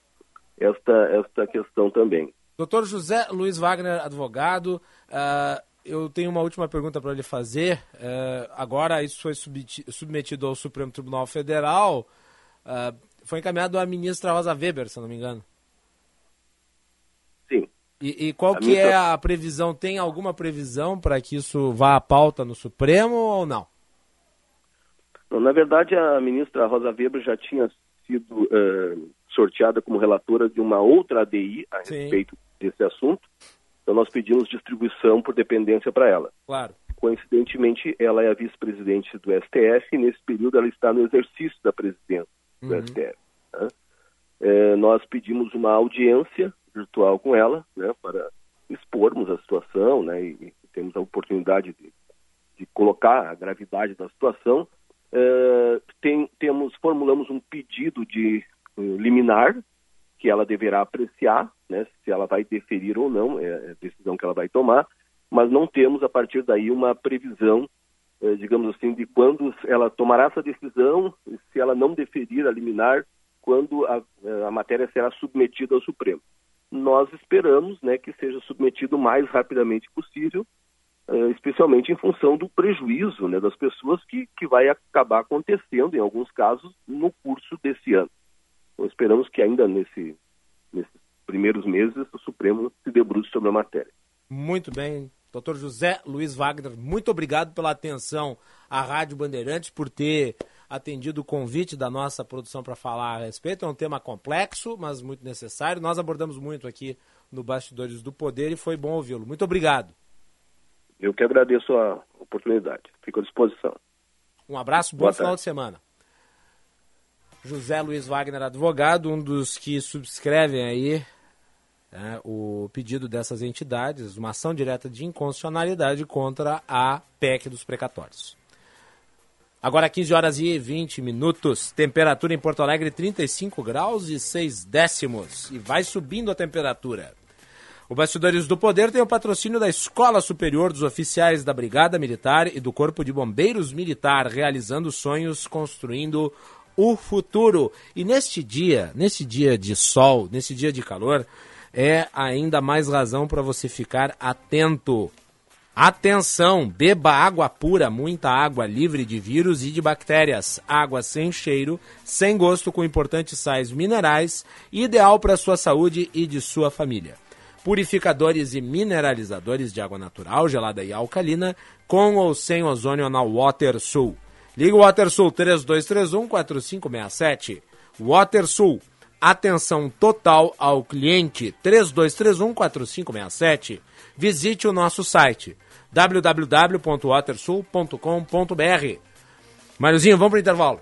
esta, esta questão também. Doutor José Luiz Wagner, advogado, ah, eu tenho uma última pergunta para lhe fazer. Eh, agora isso foi submeti- submetido ao Supremo Tribunal Federal. Ah, foi encaminhado à ministra Rosa Weber, se não me engano. E, e qual A que é a previsão? Tem alguma previsão para que isso vá à pauta no Supremo ou não? Na verdade, a ministra Rosa Weber já tinha sido eh, sorteada como relatora de uma outra ADI a Sim. respeito desse assunto. Então nós pedimos distribuição por dependência para ela. Claro. Coincidentemente, ela é a vice-presidente do STF e nesse período ela está no exercício da presidência do Uhum. STF. né? É, nós pedimos uma audiência virtual com ela, né, para expormos a situação, né, e, e temos a oportunidade de, de colocar a gravidade da situação. É, tem- temos formulamos um pedido de eh, liminar que ela deverá apreciar, né, se ela vai deferir ou não, é a decisão que ela vai tomar, mas não temos a partir daí uma previsão, eh, digamos assim, de quando ela tomará essa decisão, se ela não deferir a liminar, quando a, eh, a matéria será submetida ao Supremo. Nós esperamos, né, que seja submetido o mais rapidamente possível, eh, especialmente em função do prejuízo, né, das pessoas que, que vai acabar acontecendo, em alguns casos, no curso desse ano. Então, esperamos que ainda nesse, nesses primeiros meses o Supremo se debruce sobre a matéria. Muito bem. Doutor José Luiz Wagner, muito obrigado pela atenção à Rádio Bandeirantes, por ter atendido o convite da nossa produção para falar a respeito. É um tema complexo, mas muito necessário. Nós abordamos muito aqui no Bastidores do Poder e foi bom ouvi-lo. Muito obrigado. Eu que agradeço a oportunidade. Fico à disposição. Um abraço, bom Boa final tarde. de semana. José Luiz Wagner, advogado, um dos que subscrevem aí né, o pedido dessas entidades, uma ação direta de inconstitucionalidade contra a PEC dos precatórios. Agora 15 horas e 20 minutos, temperatura em Porto Alegre 35 graus e 6 décimos e vai subindo a temperatura. O Bastidores do Poder tem o patrocínio da Escola Superior dos Oficiais da Brigada Militar e do Corpo de Bombeiros Militar, realizando sonhos, construindo o futuro. E neste dia, nesse dia de sol, nesse dia de calor, é ainda mais razão para você ficar atento. Atenção, beba água pura, muita água livre de vírus e de bactérias. Água sem cheiro, sem gosto, com importantes sais minerais, ideal para sua saúde e de sua família. Purificadores e mineralizadores de água natural, gelada e alcalina, com ou sem ozônio na WaterSul. Liga o WaterSul 3231-4567. WaterSul, atenção total ao cliente 3231-4567. Visite o nosso site www.watersul.com.br. Máriozinho, vamos para o intervalo.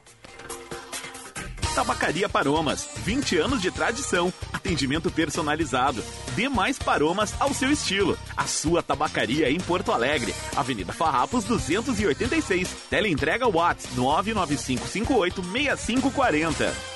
Tabacaria Paromas, 20 anos de tradição, atendimento personalizado. Dê mais paromas ao seu estilo. A sua tabacaria em Porto Alegre, Avenida Farrapos 286. Teleentrega Watts 995586540.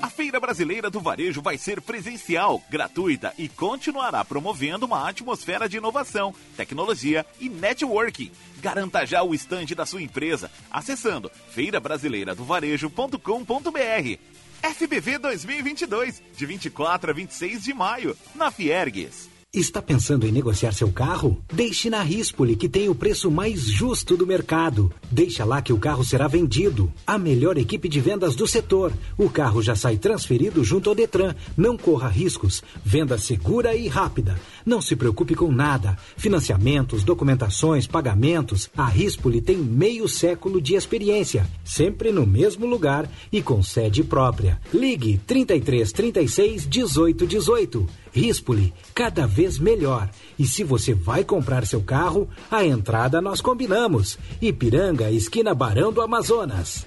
A Feira Brasileira do Varejo vai ser presencial, gratuita e continuará promovendo uma atmosfera de inovação, tecnologia e networking. Garanta já o estande da sua empresa acessando feirabrasileiradovarejo.com.br. FBV 2022, de 24 a 26 de maio, na Fiergues. Está pensando em negociar seu carro? Deixe na Rispoli, que tem o preço mais justo do mercado. Deixa lá que o carro será vendido. A melhor equipe de vendas do setor. O carro já sai transferido junto ao Detran. Não corra riscos. Venda segura e rápida. Não se preocupe com nada. Financiamentos, documentações, pagamentos. A Rispoli tem meio século de experiência. Sempre no mesmo lugar e com sede própria. Ligue 33 36 18 18. Rispoli, cada vez melhor. E se você vai comprar seu carro, a entrada nós combinamos. Ipiranga, esquina Barão do Amazonas.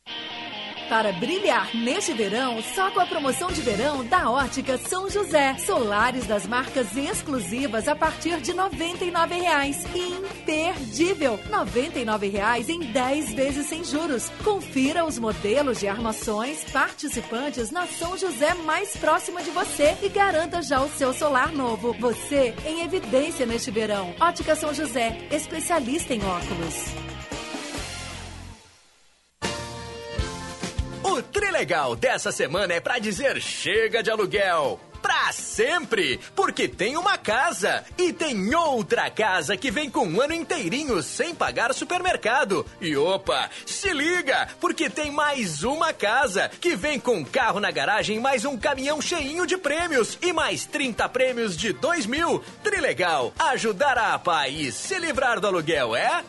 Para brilhar neste verão só com a promoção de verão da Ótica São José. Solares das marcas exclusivas a partir de R$ 99,00. Imperdível! R$ 99,00 em 10 vezes sem juros. Confira os modelos de armações participantes na São José mais próxima de você e garanta já o seu solar novo. Você em evidência neste verão. Ótica São José, especialista em óculos. O Trilegal dessa semana é pra dizer chega de aluguel. Pra sempre! Porque tem uma casa e tem outra casa que vem com um ano inteirinho sem pagar supermercado. E opa, se liga! Porque tem mais uma casa que vem com carro na garagem, mais um caminhão cheinho de prêmios e mais 30 prêmios de 2 mil. Trilegal, ajudar a APA e se livrar do aluguel, é?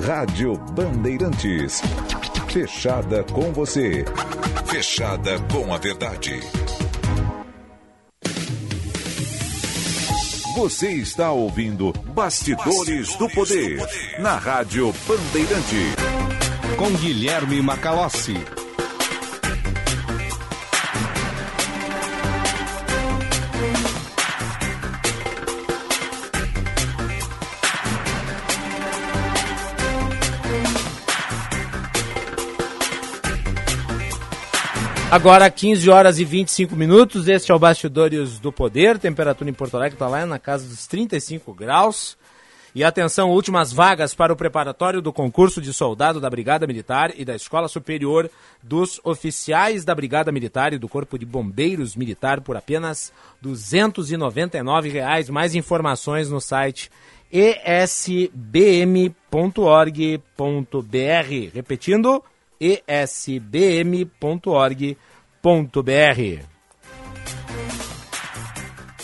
Rádio Bandeirantes. Fechada com você. Fechada com a verdade. Você está ouvindo Bastidores, do, Poder, do Poder na Rádio Bandeirante. Com Guilherme Macalossi. Agora 15 horas e 25 minutos, este é o Bastidores do Poder, temperatura em Porto Alegre está lá na casa dos 35 graus. E atenção, últimas vagas para o preparatório do concurso de soldado da Brigada Militar e da Escola Superior dos Oficiais da Brigada Militar e do Corpo de Bombeiros Militar por apenas 299 reais. Mais informações no site esbm.org.br. Repetindo, esbm.org.br.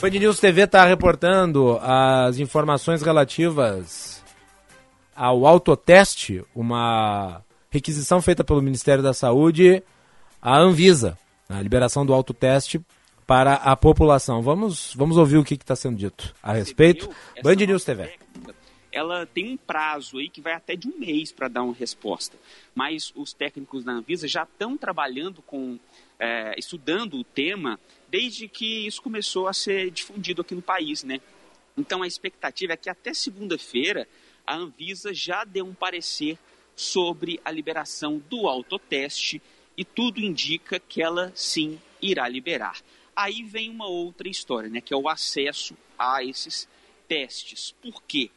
Band News TV está reportando as informações relativas ao autoteste, uma requisição feita pelo Ministério da Saúde à Anvisa, a liberação do autoteste para a população. Vamos, vamos ouvir o que está sendo dito a respeito. Band News TV ela tem um prazo aí que vai até de um mês para dar uma resposta. Mas os técnicos da Anvisa já estão trabalhando com, é, estudando o tema desde que isso começou a ser difundido aqui no país, né? Então a expectativa é que até segunda-feira a Anvisa já dê um parecer sobre a liberação do autoteste e tudo indica que ela sim irá liberar. Aí vem uma outra história, né, que é o acesso a esses testes. Por quê?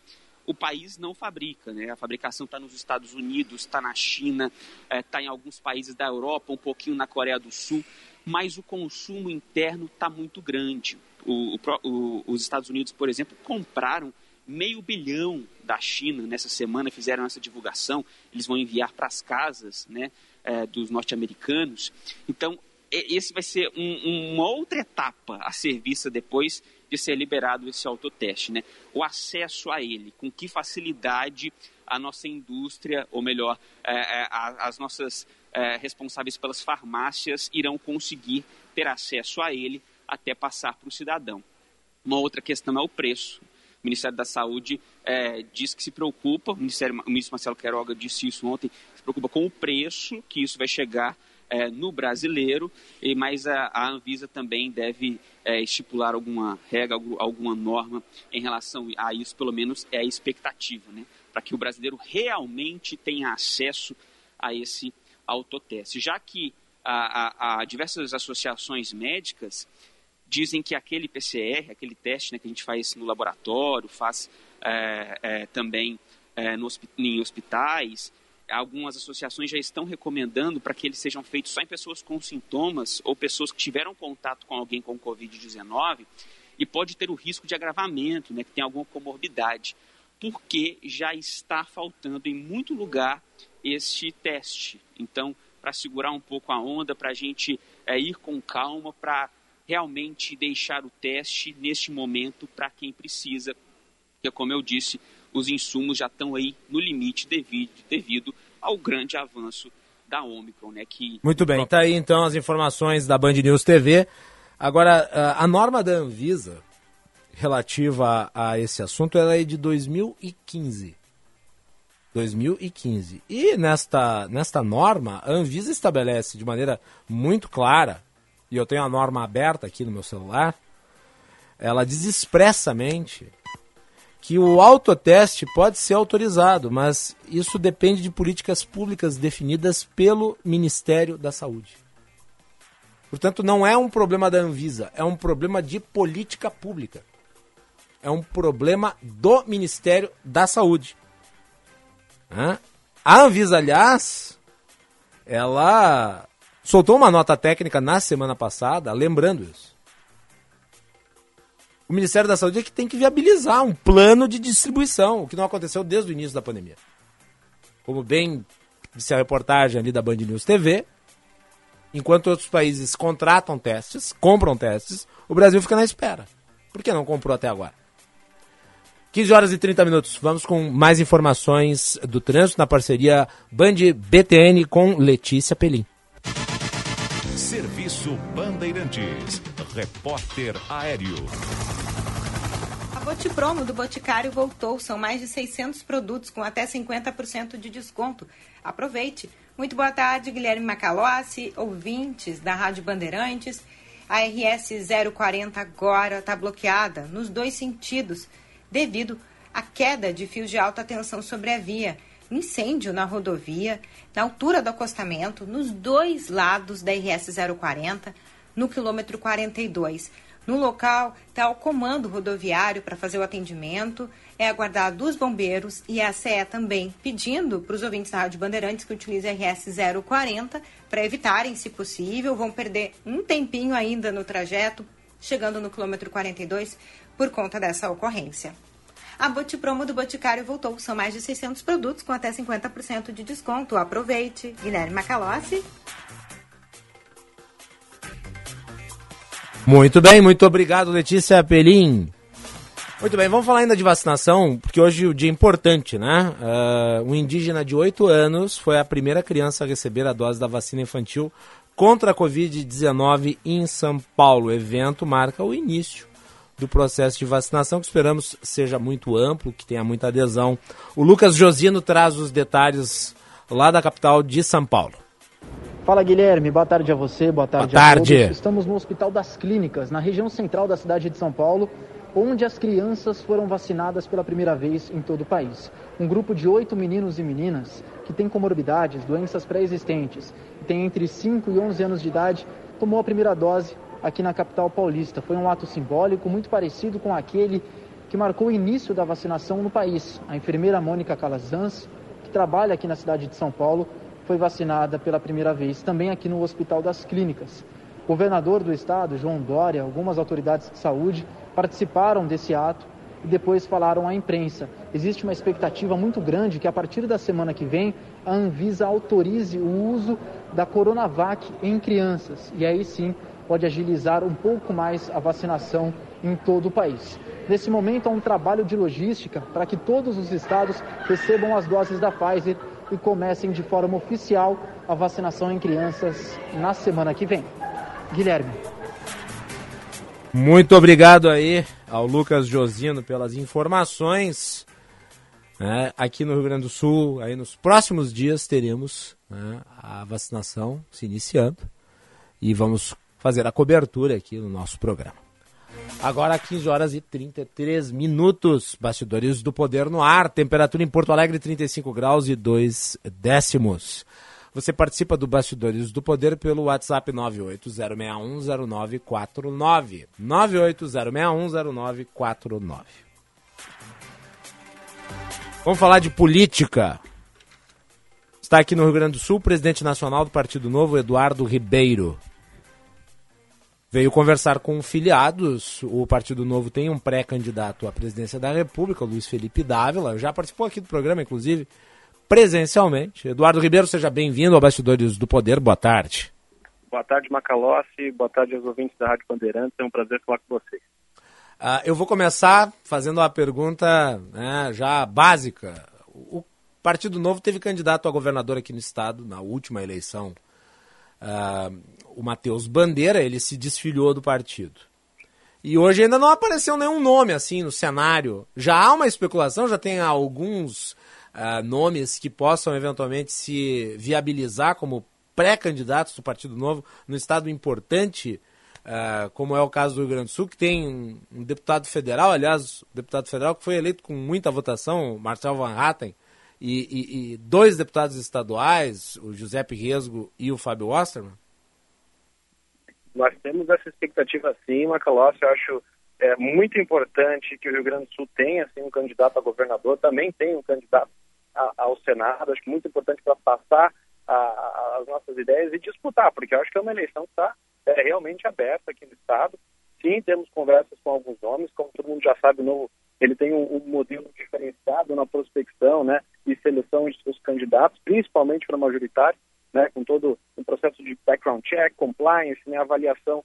O país não fabrica. Né? A fabricação está nos Estados Unidos, está na China, está é, em alguns países da Europa, um pouquinho na Coreia do Sul, mas o consumo interno está muito grande. O, o, os Estados Unidos, por exemplo, compraram meio bilhão da China nessa semana, fizeram essa divulgação. Eles vão enviar para as casas né, é, dos norte-americanos. Então, esse vai ser um, uma outra etapa a ser vista depois de ser liberado esse autoteste, né? O acesso a ele, com que facilidade a nossa indústria, ou melhor, é, é, as nossas é, responsáveis pelas farmácias irão conseguir ter acesso a ele até passar para o cidadão. Uma outra questão é o preço. O Ministério da Saúde é, diz que se preocupa, o, Ministério, o ministro Marcelo Queiroga disse isso ontem, se preocupa com o preço que isso vai chegar é, no brasileiro, e, mas a, a Anvisa também deve é, estipular alguma regra, alguma norma em relação a isso, pelo menos é a expectativa, né? para que o brasileiro realmente tenha acesso a esse autoteste. Já que a, a, a diversas associações médicas dizem que aquele PCR, aquele teste né, que a gente faz no laboratório, faz é, é, também é, no, em hospitais, algumas associações já estão recomendando para que eles sejam feitos só em pessoas com sintomas ou pessoas que tiveram contato com alguém com Covid-19 e pode ter o risco de agravamento, né, que tem alguma comorbidade, porque já está faltando em muito lugar este teste. Então, para segurar um pouco a onda, para a gente é, ir com calma, para realmente deixar o teste neste momento para quem precisa, porque, como eu disse, os insumos já estão aí no limite devido, devido ao grande avanço da Omicron, né? Que Muito bem, está aí então as informações da Band News TV. Agora, a norma da Anvisa relativa a, a esse assunto ela é de 2015. 2015. E nesta, nesta norma, a Anvisa estabelece de maneira muito clara, e eu tenho a norma aberta aqui no meu celular, ela diz expressamente que o autoteste pode ser autorizado, mas isso depende de políticas públicas definidas pelo Ministério da Saúde. Portanto, não é um problema da Anvisa, é um problema de política pública. É um problema do Ministério da Saúde. A Anvisa, aliás, ela soltou uma nota técnica na semana passada, lembrando isso. O Ministério da Saúde é que tem que viabilizar um plano de distribuição, o que não aconteceu desde o início da pandemia. Como bem disse a reportagem ali da Band News TV, enquanto outros países contratam testes, compram testes, o Brasil fica na espera. Por que não comprou até agora? 15 horas e 30 minutos. Vamos com mais informações do trânsito na parceria Band BTN com Letícia Pelim. Serviço Bandeirantes. Repórter Aéreo. A Botipromo do Boticário voltou. São mais de 600 produtos com até 50% de desconto. Aproveite. Muito boa tarde, Guilherme Macalossi, ouvintes da Rádio Bandeirantes. A RS 040 agora está bloqueada nos dois sentidos devido à queda de fios de alta tensão sobre a via, incêndio na rodovia, na altura do acostamento, nos dois lados da RS 040, no quilômetro 42. No local está o comando rodoviário para fazer o atendimento, é aguardado dos bombeiros e a CE também pedindo para os ouvintes da Rádio Bandeirantes que utilizem RS 040 para evitarem, se possível, vão perder um tempinho ainda no trajeto, chegando no quilômetro 42, por conta dessa ocorrência. A Botipromo do Boticário voltou. São mais de 600 produtos com até 50% de desconto. Aproveite. Guilherme Macalossi. Muito bem, muito obrigado, Letícia Pelim. Muito bem, vamos falar ainda de vacinação, porque hoje é um dia importante, né? Uh, um indígena de 8 anos foi a primeira criança a receber a dose da vacina infantil contra a Covid-19 em São Paulo. O evento marca o início do processo de vacinação, que esperamos seja muito amplo, que tenha muita adesão. O Lucas Josino traz os detalhes lá da capital de São Paulo. Fala Guilherme, boa tarde a você, boa tarde, boa tarde. a todos. Estamos no Hospital das Clínicas, na região central da cidade de São Paulo, onde as crianças foram vacinadas pela primeira vez em todo o país. Um grupo de oito meninos e meninas que têm comorbidades, doenças pré-existentes, e têm entre 5 e 11 anos de idade, tomou a primeira dose aqui na capital paulista. Foi um ato simbólico muito parecido com aquele que marcou o início da vacinação no país. A enfermeira Mônica Calazans, que trabalha aqui na cidade de São Paulo, foi vacinada pela primeira vez também aqui no Hospital das Clínicas. O governador do estado, João Dória, algumas autoridades de saúde participaram desse ato e depois falaram à imprensa. Existe uma expectativa muito grande que a partir da semana que vem a Anvisa autorize o uso da Coronavac em crianças. E aí sim pode agilizar um pouco mais a vacinação em todo o país. Nesse momento, há um trabalho de logística para que todos os estados recebam as doses da Pfizer e comecem de forma oficial a vacinação em crianças na semana que vem. Guilherme. Muito obrigado aí ao Lucas Josino pelas informações. É, aqui no Rio Grande do Sul, aí nos próximos dias teremos né, a vacinação se iniciando e vamos fazer a cobertura aqui no nosso programa. Agora 15 horas e 33 minutos, bastidores do poder no ar, temperatura em Porto Alegre 35 graus e 2 décimos. Você participa do Bastidores do Poder pelo WhatsApp 980610949. 980610949. Vamos falar de política. Está aqui no Rio Grande do Sul o presidente nacional do Partido Novo, Eduardo Ribeiro veio conversar com filiados. O Partido Novo tem um pré-candidato à presidência da República, Luiz Felipe Dávila, já participou aqui do programa, inclusive, presencialmente. Eduardo Ribeiro, seja bem-vindo ao Bastidores do Poder, boa tarde. Boa tarde, Macalossi, boa tarde aos ouvintes da Rádio Bandeirantes, é um prazer falar com vocês. Uh, eu vou começar fazendo uma pergunta né, já básica. O Partido Novo teve candidato a governador aqui no estado na última eleição. Uh, o Matheus Bandeira, ele se desfiliou do partido. E hoje ainda não apareceu nenhum nome assim no cenário. Já há uma especulação, já tem alguns uh, nomes que possam eventualmente se viabilizar como pré-candidatos do Partido Novo no estado importante, uh, como é o caso do Rio Grande do Sul, que tem um, deputado federal, aliás, deputado federal que foi eleito com muita votação, Marcel Van Hatten, e, e, e dois deputados estaduais, o Giuseppe Resgo e o Fábio Osterman? Nós temos essa expectativa sim, Macalossi, eu acho é muito importante que o Rio Grande do Sul tenha assim, um candidato a governador, também tem um candidato a, ao Senado, acho que muito importante para passar a, a, as nossas ideias e disputar, porque eu acho que é uma eleição que está é, realmente aberta aqui no Estado. Sim, temos conversas com alguns nomes, como todo mundo já sabe, o novo ele tem um, um, modelo diferenciado na prospecção né, e seleção de seus candidatos, principalmente para majoritário, né, com todo o processo de background check, compliance, né, avaliação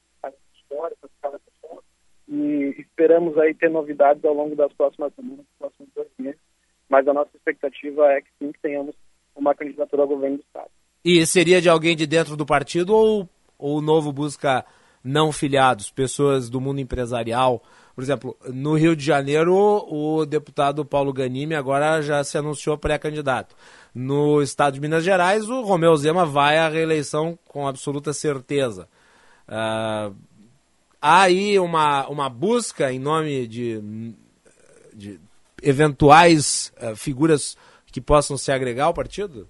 histórica de cada pessoa. E esperamos aí ter novidades ao longo das próximas semanas, dos próximos dois meses. Mas a nossa expectativa é que sim, que tenhamos uma candidatura ao governo do Estado. E seria de alguém de dentro do partido ou, ou o novo busca não filiados, pessoas do mundo empresarial? Por exemplo, no Rio de Janeiro, o deputado Paulo Ganimi agora já se anunciou pré-candidato. No estado de Minas Gerais, o Romeu Zema vai à reeleição com absoluta certeza. Uh, há aí uma, uma busca em nome de, de eventuais uh, figuras que possam se agregar ao partido?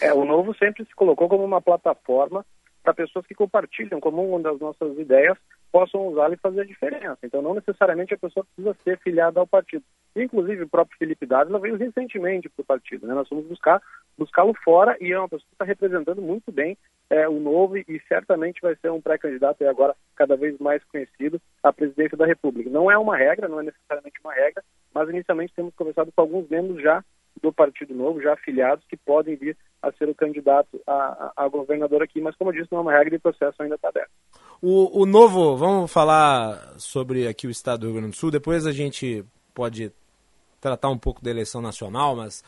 É, o Novo sempre se colocou como uma plataforma para pessoas que compartilham como uma das nossas ideias possam usá-lo e fazer a diferença. Então, não necessariamente a pessoa precisa ser filiada ao partido. Inclusive, o próprio Felipe Dávila veio recentemente para o partido. Né? Nós vamos buscar buscá-lo fora e é uma pessoa que está representando muito bem é, o novo e certamente vai ser um pré-candidato e agora cada vez mais conhecido à presidência da República. Não é uma regra, não é necessariamente uma regra, mas inicialmente temos conversado com alguns membros já do Partido Novo, já afiliados, que podem vir a ser o candidato a, a, a governador aqui, mas como eu disse, não é uma regra e o processo ainda está aberto. O, o novo, vamos falar sobre aqui o estado do Rio Grande do Sul, depois a gente pode tratar um pouco da eleição nacional, mas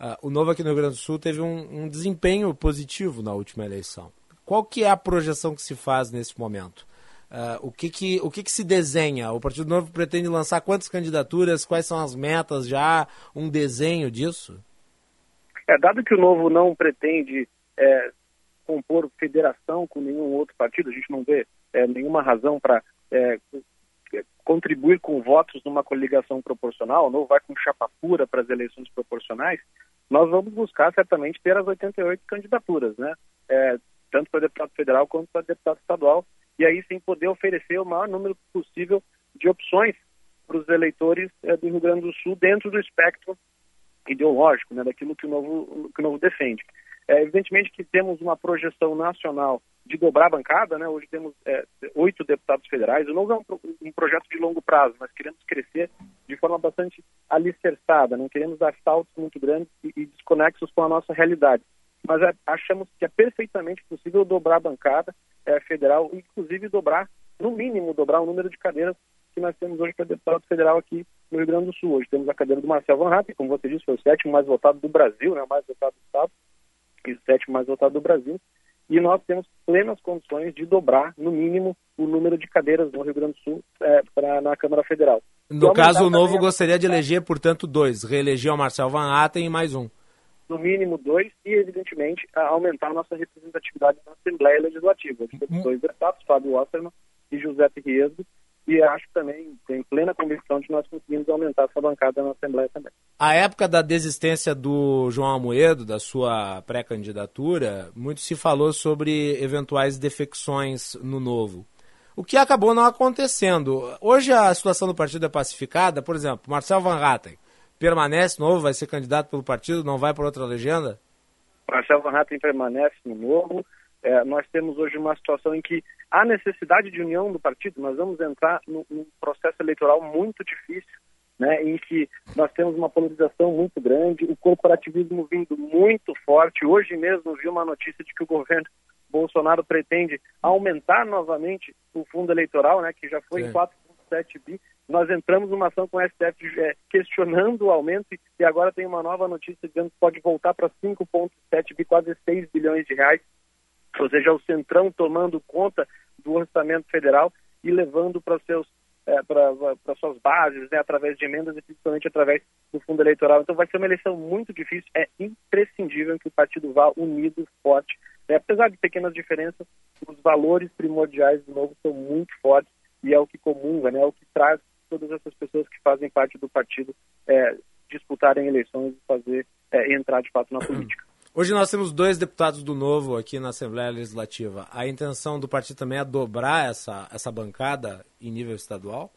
uh, o novo aqui no Rio Grande do Sul teve um, um, desempenho positivo na última eleição. Qual que é a projeção que se faz nesse momento? Uh, o que que, o que que se desenha? O Partido Novo pretende lançar quantas candidaturas? Quais são as metas? Já um desenho disso? É, dado que o Novo não pretende é, compor federação com nenhum outro partido, a gente não vê é, nenhuma razão para é, contribuir com votos numa coligação proporcional, o Novo vai com chapa pura para as eleições proporcionais, nós vamos buscar certamente ter as 88 candidaturas, né? É, tanto para deputado federal quanto para deputado estadual, e aí sim poder oferecer o maior número possível de opções para os eleitores é, do Rio Grande do Sul dentro do espectro ideológico, né, daquilo que o Novo, que o Novo defende. É, evidentemente que temos uma projeção nacional de dobrar a bancada, né? hoje temos é, oito deputados federais. O Novo é um, um, projeto de longo prazo, nós queremos crescer de forma bastante alicerçada, não queremos dar saltos muito grandes e, e desconexos com a nossa realidade. Mas é, achamos que é perfeitamente possível dobrar a bancada é, federal, inclusive dobrar, no mínimo, dobrar o número de cadeiras que nós temos hoje para deputado federal aqui no Rio Grande do Sul. Hoje temos a cadeira do Marcel Van Hatten, como você disse, foi o sétimo mais votado do Brasil, né, o mais votado do Estado, e o sétimo mais votado do Brasil. E nós temos plenas condições de dobrar, no mínimo, o número de cadeiras no Rio Grande do Sul é, pra, na Câmara Federal. No caso, o Novo gostaria de eleger, portanto, dois. Reeleger o Marcel Van Hatten e mais um no mínimo dois, e, evidentemente, aumentar a nossa representatividade na Assembleia Legislativa. Temos dois deputados, Fábio Wasserman e José Riesgo, e acho que também tem plena convicção de nós conseguimos aumentar essa bancada na Assembleia também. A época da desistência do João Amoedo, da sua pré-candidatura, muito se falou sobre eventuais defecções no novo. O que acabou não acontecendo. Hoje a situação do partido é pacificada, por exemplo, Marcel Van Hatten permanece novo, vai ser candidato pelo partido, não vai por outra legenda? Marcelo Van Hatten permanece no novo. É, nós temos hoje uma situação em que há necessidade de união do partido. Nós vamos entrar num, num processo eleitoral muito difícil, né, em que nós temos uma polarização muito grande, o corporativismo vindo muito forte. Hoje mesmo vi uma notícia de que o governo Bolsonaro pretende aumentar novamente o fundo eleitoral, né, que já foi em 4,7 bi. Nós entramos numa ação com o STF é, questionando o aumento e agora tem uma nova notícia dizendo que pode voltar para 5,7 bi, quase 6 bilhões de reais. Ou seja, o Centrão tomando conta do orçamento federal e levando para seus é, para suas bases, né, através de emendas e principalmente através do fundo eleitoral. Então vai ser uma eleição muito difícil, é imprescindível que o partido vá unido, forte. Né? Apesar de pequenas diferenças, os valores primordiais do novo são muito fortes e é o que comunga, né, é o que traz todas essas pessoas que fazem parte do partido é, disputarem eleições e fazer é, entrar de fato na política. Hoje nós temos dois deputados do Novo aqui na Assembleia Legislativa. A intenção do partido também é dobrar essa, essa bancada em nível estadual?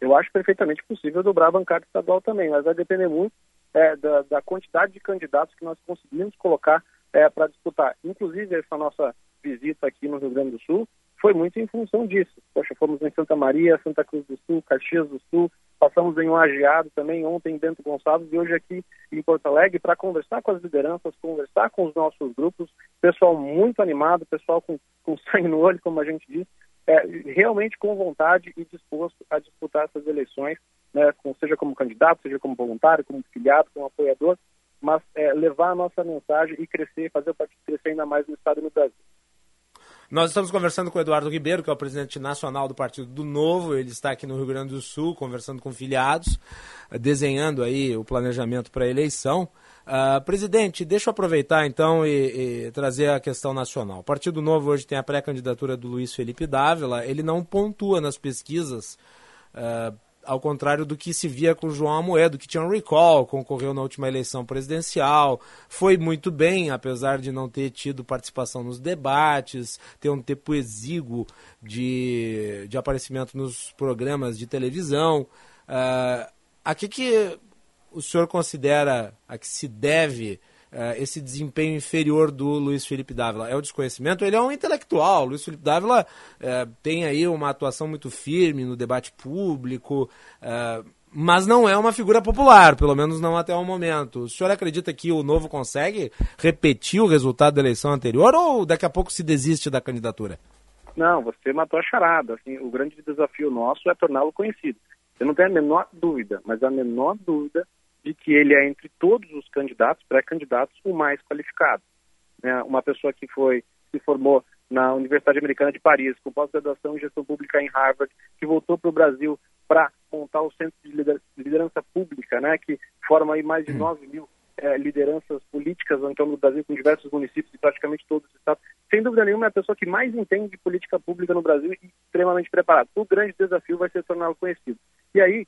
Eu acho perfeitamente possível dobrar a bancada estadual também, mas vai depender muito é, da, da, quantidade de candidatos que nós conseguimos colocar é, para disputar. Inclusive, essa nossa visita aqui no Rio Grande do Sul foi muito em função disso. Poxa, fomos em Santa Maria, Santa Cruz do Sul, Caxias do Sul, Passamos em Lajeado também, ontem em Bento Gonçalves e hoje aqui em Porto Alegre para conversar com as lideranças, conversar com os nossos grupos, pessoal muito animado, pessoal com, com sangue no olho, como a gente diz, é, realmente com vontade e disposto a disputar essas eleições, né, com, seja como candidato, seja como voluntário, como filiado, como apoiador, mas é, levar a nossa mensagem e crescer, fazer o partido crescer ainda mais no Estado e no Brasil. Nós estamos conversando com o Eduardo Ribeiro, que é o presidente nacional do Partido do Novo. Ele está aqui no Rio Grande do Sul, conversando com filiados, desenhando aí o planejamento para a eleição. Uh, presidente, deixa eu aproveitar então e, e, trazer a questão nacional. O Partido Novo hoje tem a pré-candidatura do Luiz Felipe Dávila. Ele não pontua nas pesquisas uh, ao contrário do que se via com João Amoedo, que tinha um recall, concorreu na última eleição presidencial, foi muito bem, apesar de não ter tido participação nos debates, ter um tempo exíguo de, de aparecimento nos programas de televisão. Uh, a que, que o senhor considera a que se deve esse desempenho inferior do Luiz Felipe Dávila? É o desconhecimento? Ele é um intelectual. Luiz Felipe Dávila uh, tem aí uma atuação muito firme no debate público, uh, mas não é uma figura popular, pelo menos não até o momento. O senhor acredita que o Novo consegue repetir o resultado da eleição anterior ou daqui a pouco se desiste da candidatura? Não, você matou a charada. Assim, o grande desafio nosso é torná-lo conhecido. Eu não tenho a menor dúvida, mas a menor dúvida de que ele é, entre todos os candidatos, pré-candidatos, o mais qualificado. Né? Uma pessoa que foi, se formou na Universidade Americana de Paris, com pós-graduação em gestão pública em Harvard, que voltou para o Brasil para montar o Centro de Liderança Pública, né, que forma aí mais de 9 hum. mil é, lideranças políticas em torno do Brasil, com diversos municípios e praticamente todos os estados. Sem dúvida nenhuma, é a pessoa que mais entende de política pública no Brasil e extremamente preparada. O grande desafio vai ser torná-lo conhecido. E aí,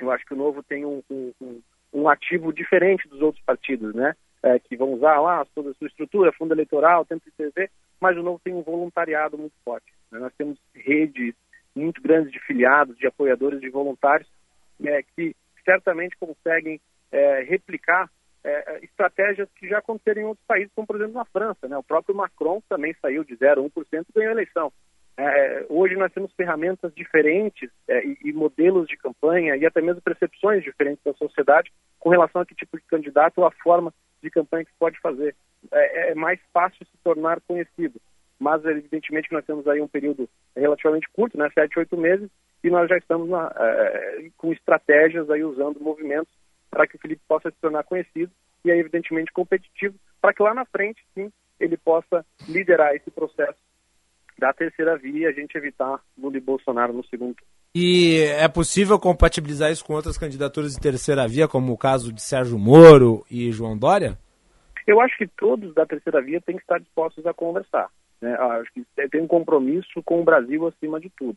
eu acho que o Novo tem um, um, um ativo diferente dos outros partidos, né? É, que vão usar lá toda a sua estrutura, fundo eleitoral, tempo de TV, mas o Novo tem um voluntariado muito forte. Né? Nós temos redes muito grandes de filiados, de apoiadores, de voluntários, né, que certamente conseguem é, replicar é, estratégias que já aconteceram em outros países, como por exemplo na França. Né? O próprio Macron também saiu de 0 a 1% e ganhou a eleição. É, hoje nós temos ferramentas diferentes é, e, e, modelos de campanha e até mesmo percepções diferentes da sociedade com relação a que tipo de candidato ou a forma de campanha que se pode fazer. É, é mais fácil se tornar conhecido, mas evidentemente que nós temos aí um período relativamente curto, né, sete, oito meses, e nós já estamos na, é, com estratégias aí usando movimentos para que o Felipe possa se tornar conhecido e aí evidentemente competitivo, para que lá na frente, sim, ele possa liderar esse processo da terceira via e a gente evitar Lula e Bolsonaro no segundo E é possível compatibilizar isso com outras candidaturas de terceira via, como o caso de Sérgio Moro e João Dória? Eu acho que todos da terceira via têm que estar dispostos a conversar. Né? Acho que tem um compromisso com o Brasil acima de tudo.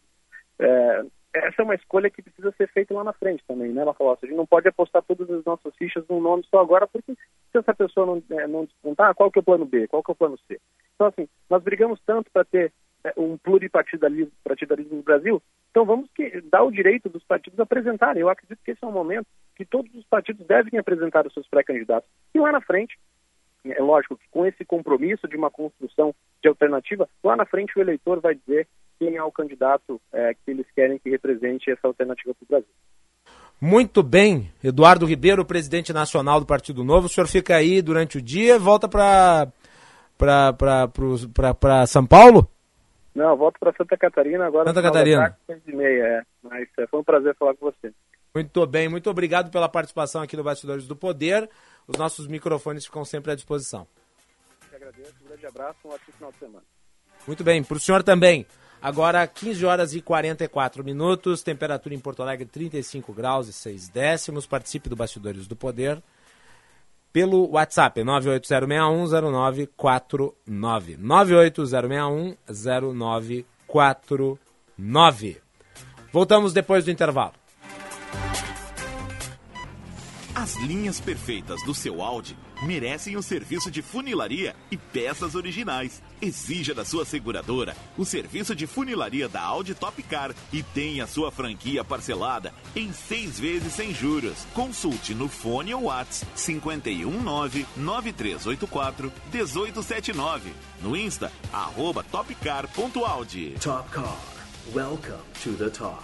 É, essa é uma escolha que precisa ser feita lá na frente também, né, Lafalossa? A gente não pode apostar todas as nossas fichas num nome só agora, porque se essa pessoa não, é, não despontar, qual que é o plano B, qual que é o plano C? Então, assim, nós brigamos tanto para ter é, um pluripartidarismo no Brasil, então vamos que, dar o direito dos partidos apresentarem. Eu acredito que esse é um momento que todos os partidos devem apresentar os seus pré-candidatos. E lá na frente, é lógico que com esse compromisso de uma construção de alternativa, lá na frente o eleitor vai dizer quem é o candidato é, que eles querem que represente essa alternativa para o Brasil. Muito bem, Eduardo Ribeiro, presidente nacional do Partido Novo. O senhor fica aí durante o dia, volta para São Paulo? Não, volto para Santa Catarina agora. Santa Catarina. Tarde, e meia, é. Mas é, foi um prazer falar com você. Muito bem, muito obrigado pela participação aqui no Bastidores do Poder. Os nossos microfones ficam sempre à disposição. Eu agradeço, um grande abraço, um ótimo final de semana. Muito bem, para o senhor também. Agora, 15 horas e 44 minutos, temperatura em Porto Alegre 35 graus e 6 décimos. Participe do Bastidores do Poder pelo WhatsApp 980610949. 980610949. Voltamos depois do intervalo. As linhas perfeitas do seu Audi merecem o serviço de funilaria e peças originais. Exija da sua seguradora o serviço de funilaria da Audi Top Car e tenha sua franquia parcelada em seis vezes sem juros. Consulte no fone ou WhatsApp 519-9384-1879. No Insta, arroba topcar.audi. Top Car. Welcome to the top.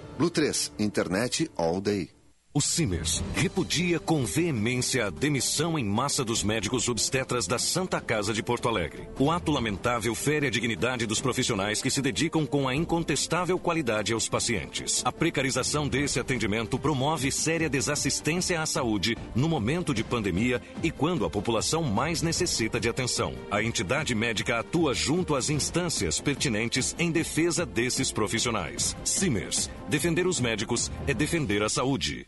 Blue 3, internet all day. O Simers repudia com veemência a demissão em massa dos médicos obstetras da Santa Casa de Porto Alegre. O ato lamentável fere a dignidade dos profissionais que se dedicam com a incontestável qualidade aos pacientes. A precarização desse atendimento promove séria desassistência à saúde no momento de pandemia e quando a população mais necessita de atenção. A entidade médica atua junto às instâncias pertinentes em defesa desses profissionais. Simers, defender os médicos é defender a saúde.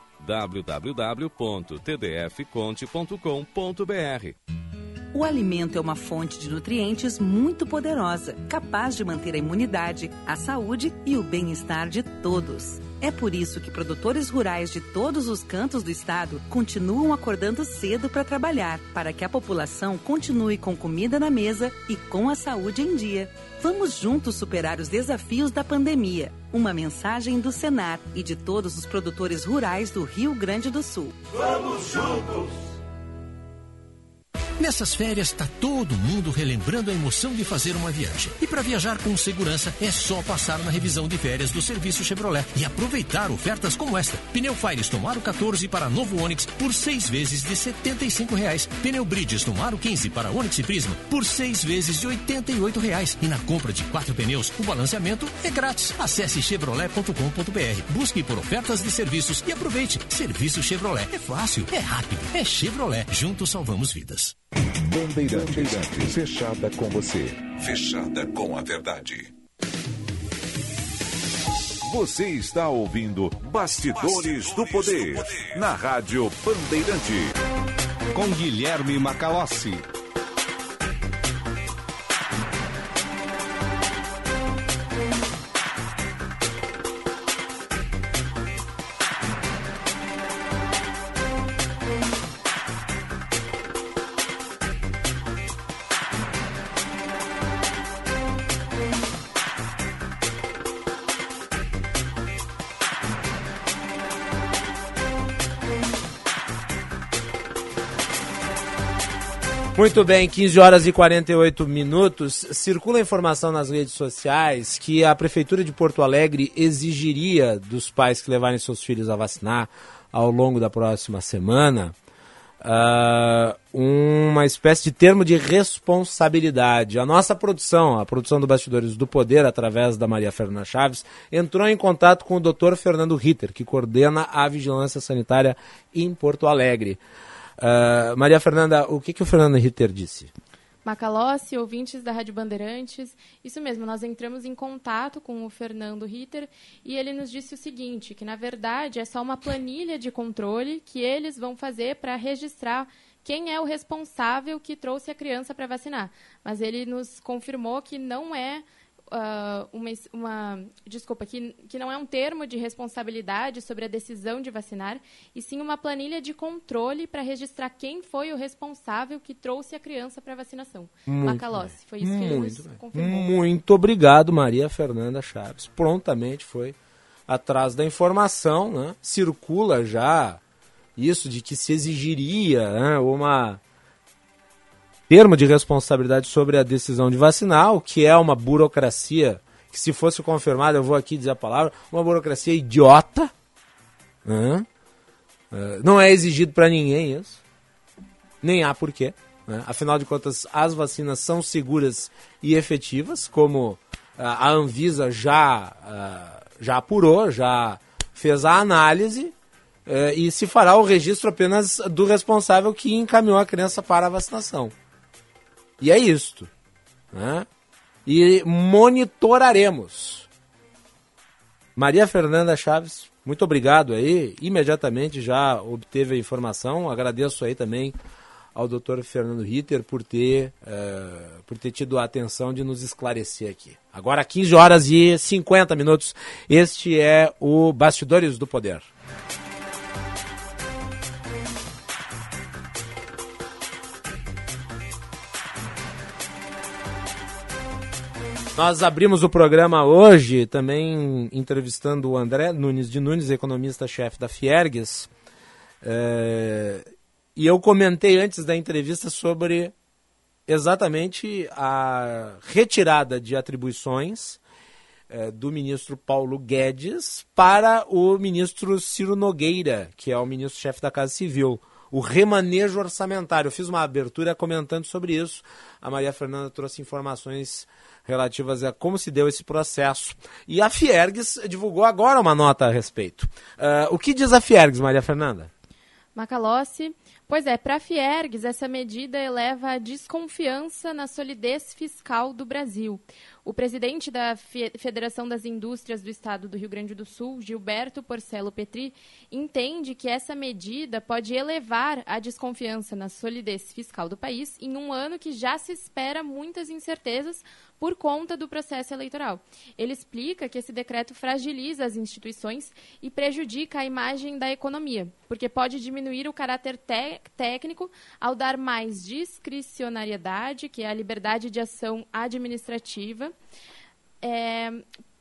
www.tdfconte.com.br. O alimento é uma fonte de nutrientes muito poderosa, capaz de manter a imunidade, a saúde e o bem-estar de todos. É por isso que produtores rurais de todos os cantos do estado continuam acordando cedo para trabalhar, para que a população continue com comida na mesa e com a saúde em dia. Vamos juntos superar os desafios da pandemia. Uma mensagem do Senar e de todos os produtores rurais do Rio Grande do Sul. Vamos juntos! Nessas férias está todo mundo relembrando a emoção de fazer uma viagem. E para viajar com segurança é só passar na revisão de férias do serviço Chevrolet e aproveitar ofertas como esta. Pneu Fires Tomaro 14 para novo Onix por seis vezes de 75 reais. Pneu Bridges Tomaro 15 para Onix e Prisma por seis vezes de 88 reais. E na compra de quatro pneus, o balanceamento é grátis. Acesse chevrolet.com.br, busque por ofertas de serviços e aproveite. Serviço Chevrolet é fácil, é rápido, é Chevrolet. Juntos salvamos vidas. Bandeirantes, fechada com você. Fechada com a verdade. Você está ouvindo Bastidores, Bastidores do, poder, do Poder na Rádio Bandeirante. Com Guilherme Macalossi. Muito bem, 15 horas e 48 minutos. Circula informação nas redes sociais que a Prefeitura de Porto Alegre exigiria dos pais que levarem seus filhos a vacinar ao longo da próxima semana uh, uma espécie de termo de responsabilidade. A nossa produção, a produção do Bastidores do Poder, através da Maria Fernanda Chaves, entrou em contato com o Dr. Fernando Ritter, que coordena a vigilância sanitária em Porto Alegre. Uh, Maria Fernanda, o que, que o Fernando Ritter disse? Macalossi, ouvintes da Rádio Bandeirantes. Isso mesmo, nós entramos em contato com o Fernando Ritter e ele nos disse o seguinte, que na verdade é só uma planilha de controle que eles vão fazer para registrar quem é o responsável que trouxe a criança para vacinar. Mas ele nos confirmou que não é uh, uma, uma, desculpa, que, que não é um termo de responsabilidade sobre a decisão de vacinar, e sim uma planilha de controle para registrar quem foi o responsável que trouxe a criança para vacinação. Muito Macalossi, foi isso que ele confirmou. Muito obrigado, Maria Fernanda Chaves. Prontamente foi atrás da informação, né? Circula já isso de que se exigiria né, uma termo de responsabilidade sobre a decisão de vacinar, o que é uma burocracia que, se fosse confirmada, eu vou aqui dizer a palavra, uma burocracia idiota. Né? É, não é exigido para ninguém isso. Nem há porquê. Né? Afinal de contas, as vacinas são seguras e efetivas, como a Anvisa já, já apurou, já fez a análise é, e se fará o registro apenas do responsável que encaminhou a criança para a vacinação. E é isto. Né? E monitoraremos. Maria Fernanda Chaves, muito obrigado aí. Imediatamente já obteve a informação. Agradeço aí também ao doutor Fernando Ritter por ter, uh, por ter tido a atenção de nos esclarecer aqui. Agora 15 horas e 50 minutos. Este é o Bastidores do Poder. Nós abrimos o programa hoje também entrevistando o André Nunes de Nunes, economista-chefe da Fiergues. É, e eu comentei antes da entrevista sobre exatamente a retirada de atribuições é, do ministro Paulo Guedes para o ministro Ciro Nogueira, que é o ministro-chefe da Casa Civil o remanejo orçamentário. Eu fiz uma abertura comentando sobre isso. A Maria Fernanda trouxe informações relativas a como se deu esse processo. E a Fiergues divulgou agora uma nota a respeito. Uh, o que diz a Fiergues, Maria Fernanda? Macalossi. Pois é, para a Fiergues, essa medida eleva a desconfiança na solidez fiscal do Brasil. O presidente da Federação das Indústrias do Estado do Rio Grande do Sul, Gilberto Porcelo Petri, entende que essa medida pode elevar a desconfiança na solidez fiscal do país em um ano que já se espera muitas incertezas por conta do processo eleitoral. Ele explica que esse decreto fragiliza as instituições e prejudica a imagem da economia, porque pode diminuir o caráter técnico ao dar mais discricionariedade, que é a liberdade de ação administrativa, é,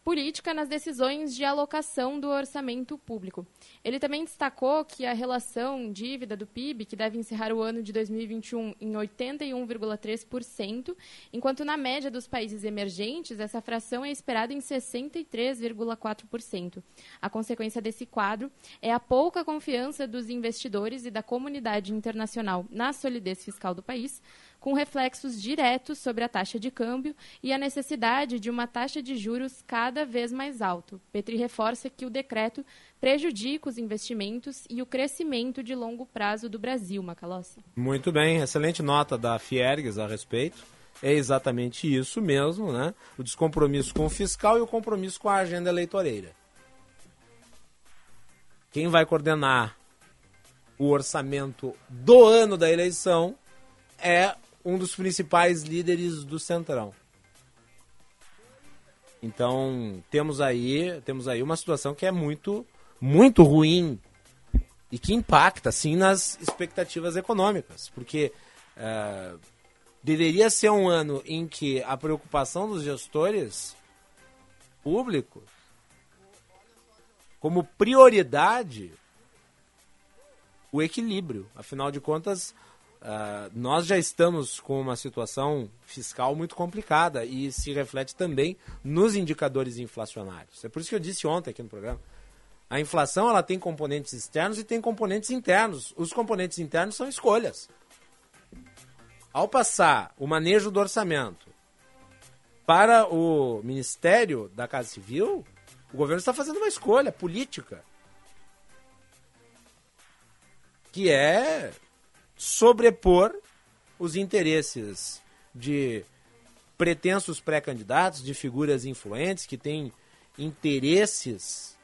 política nas decisões de alocação do orçamento público. Ele também destacou que a relação dívida do PIB, que deve encerrar o ano de 2021 em 81,3%, enquanto na média dos países emergentes essa fração é esperada em 63,4%. A consequência desse quadro é a pouca confiança dos investidores e da comunidade internacional na solidez fiscal do país, com reflexos diretos sobre a taxa de câmbio e a necessidade de uma taxa de juros cada vez mais alta. Petri reforça que o decreto prejudica os investimentos e o crescimento de longo prazo do Brasil, Macalossi. Muito bem, excelente nota da Fiergues a respeito. É exatamente isso mesmo, né? O descompromisso com o fiscal e o compromisso com a agenda eleitoreira. Quem vai coordenar o orçamento do ano da eleição é um dos principais líderes do Centrão. Então, temos aí, temos aí uma situação que é muito, muito ruim e que impacta, sim, nas expectativas econômicas, porque uh, deveria ser um ano em que a preocupação dos gestores públicos, como prioridade, o equilíbrio. Afinal de contas, Uh, nós já estamos com uma situação fiscal muito complicada e se reflete também nos indicadores inflacionários. É por isso que eu disse ontem aqui no programa. A inflação ela tem componentes externos e tem componentes internos. Os componentes internos são escolhas. Ao passar o manejo do orçamento para o Ministério da Casa Civil, o governo está fazendo uma escolha política. Que é sobrepor os interesses de pretensos pré-candidatos, de figuras influentes que têm interesses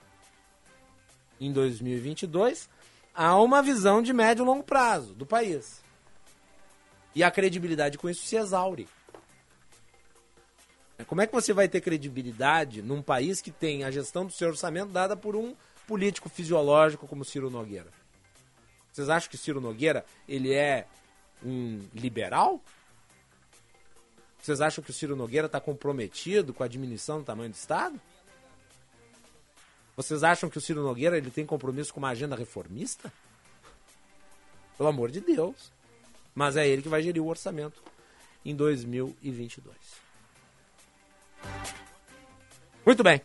em 2022 a uma visão de médio e longo prazo do país. E a credibilidade com isso se exaure. Como é que você vai ter credibilidade num país que tem a gestão do seu orçamento dada por um político fisiológico como Ciro Nogueira? Vocês acham que Ciro Nogueira ele é um liberal? Vocês acham que o Ciro Nogueira está comprometido com a diminuição do tamanho do Estado? Vocês acham que o Ciro Nogueira ele tem compromisso com uma agenda reformista? Pelo amor de Deus. Mas é ele que vai gerir o orçamento em 2022. Muito bem.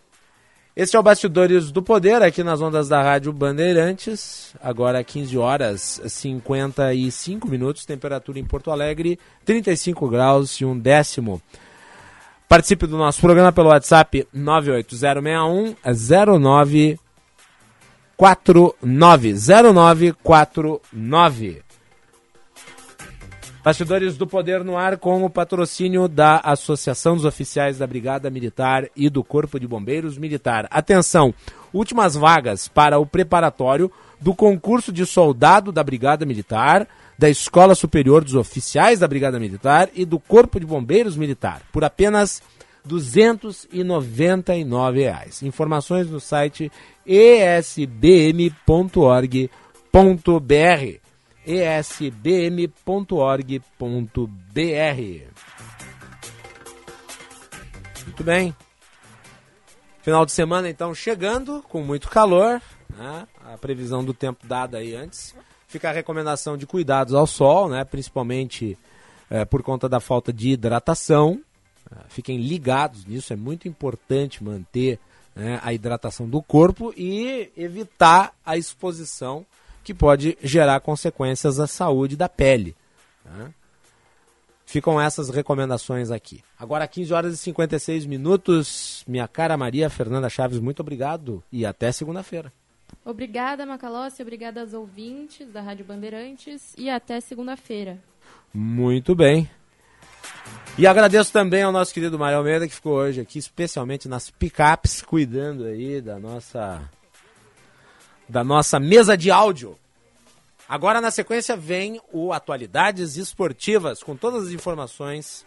Este é o Bastidores do Poder, aqui nas ondas da Rádio Bandeirantes. Agora 15 horas 55 minutos, temperatura em Porto Alegre, 35 graus e um décimo. Participe do nosso programa pelo WhatsApp 98061 0949. 0949. Bastidores do Poder no Ar com o patrocínio da Associação dos Oficiais da Brigada Militar e do Corpo de Bombeiros Militar. Atenção, últimas vagas para o preparatório do concurso de soldado da Brigada Militar, da Escola Superior dos Oficiais da Brigada Militar e do Corpo de Bombeiros Militar, por apenas 299 reais. Informações no site esbm.org.br esbm.org.br. Muito bem. Final de semana então chegando, com muito calor, né? A previsão do tempo dada aí antes. Fica a recomendação de cuidados ao sol, né? Principalmente é, por conta da falta de hidratação. É, fiquem ligados nisso, é muito importante manter né, a hidratação do corpo e evitar a exposição que pode gerar consequências à saúde da pele. Né? Ficam essas recomendações aqui. Agora, 15 horas e 56 minutos. Minha cara Maria Fernanda Chaves, muito obrigado e até segunda-feira. Obrigada, Macalossi. Obrigada aos ouvintes da Rádio Bandeirantes e até segunda-feira. Muito bem. E agradeço também ao nosso querido Mário Almeida, que ficou hoje aqui, especialmente nas picapes, cuidando aí da nossa da nossa mesa de áudio. Agora, na sequência, vem o Atualidades Esportivas, com todas as informações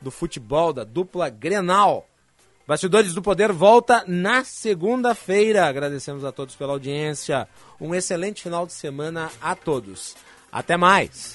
do futebol, da dupla Grenal. Bastidores do Poder volta na segunda-feira. Agradecemos a todos pela audiência. Um excelente final de semana a todos. Até mais.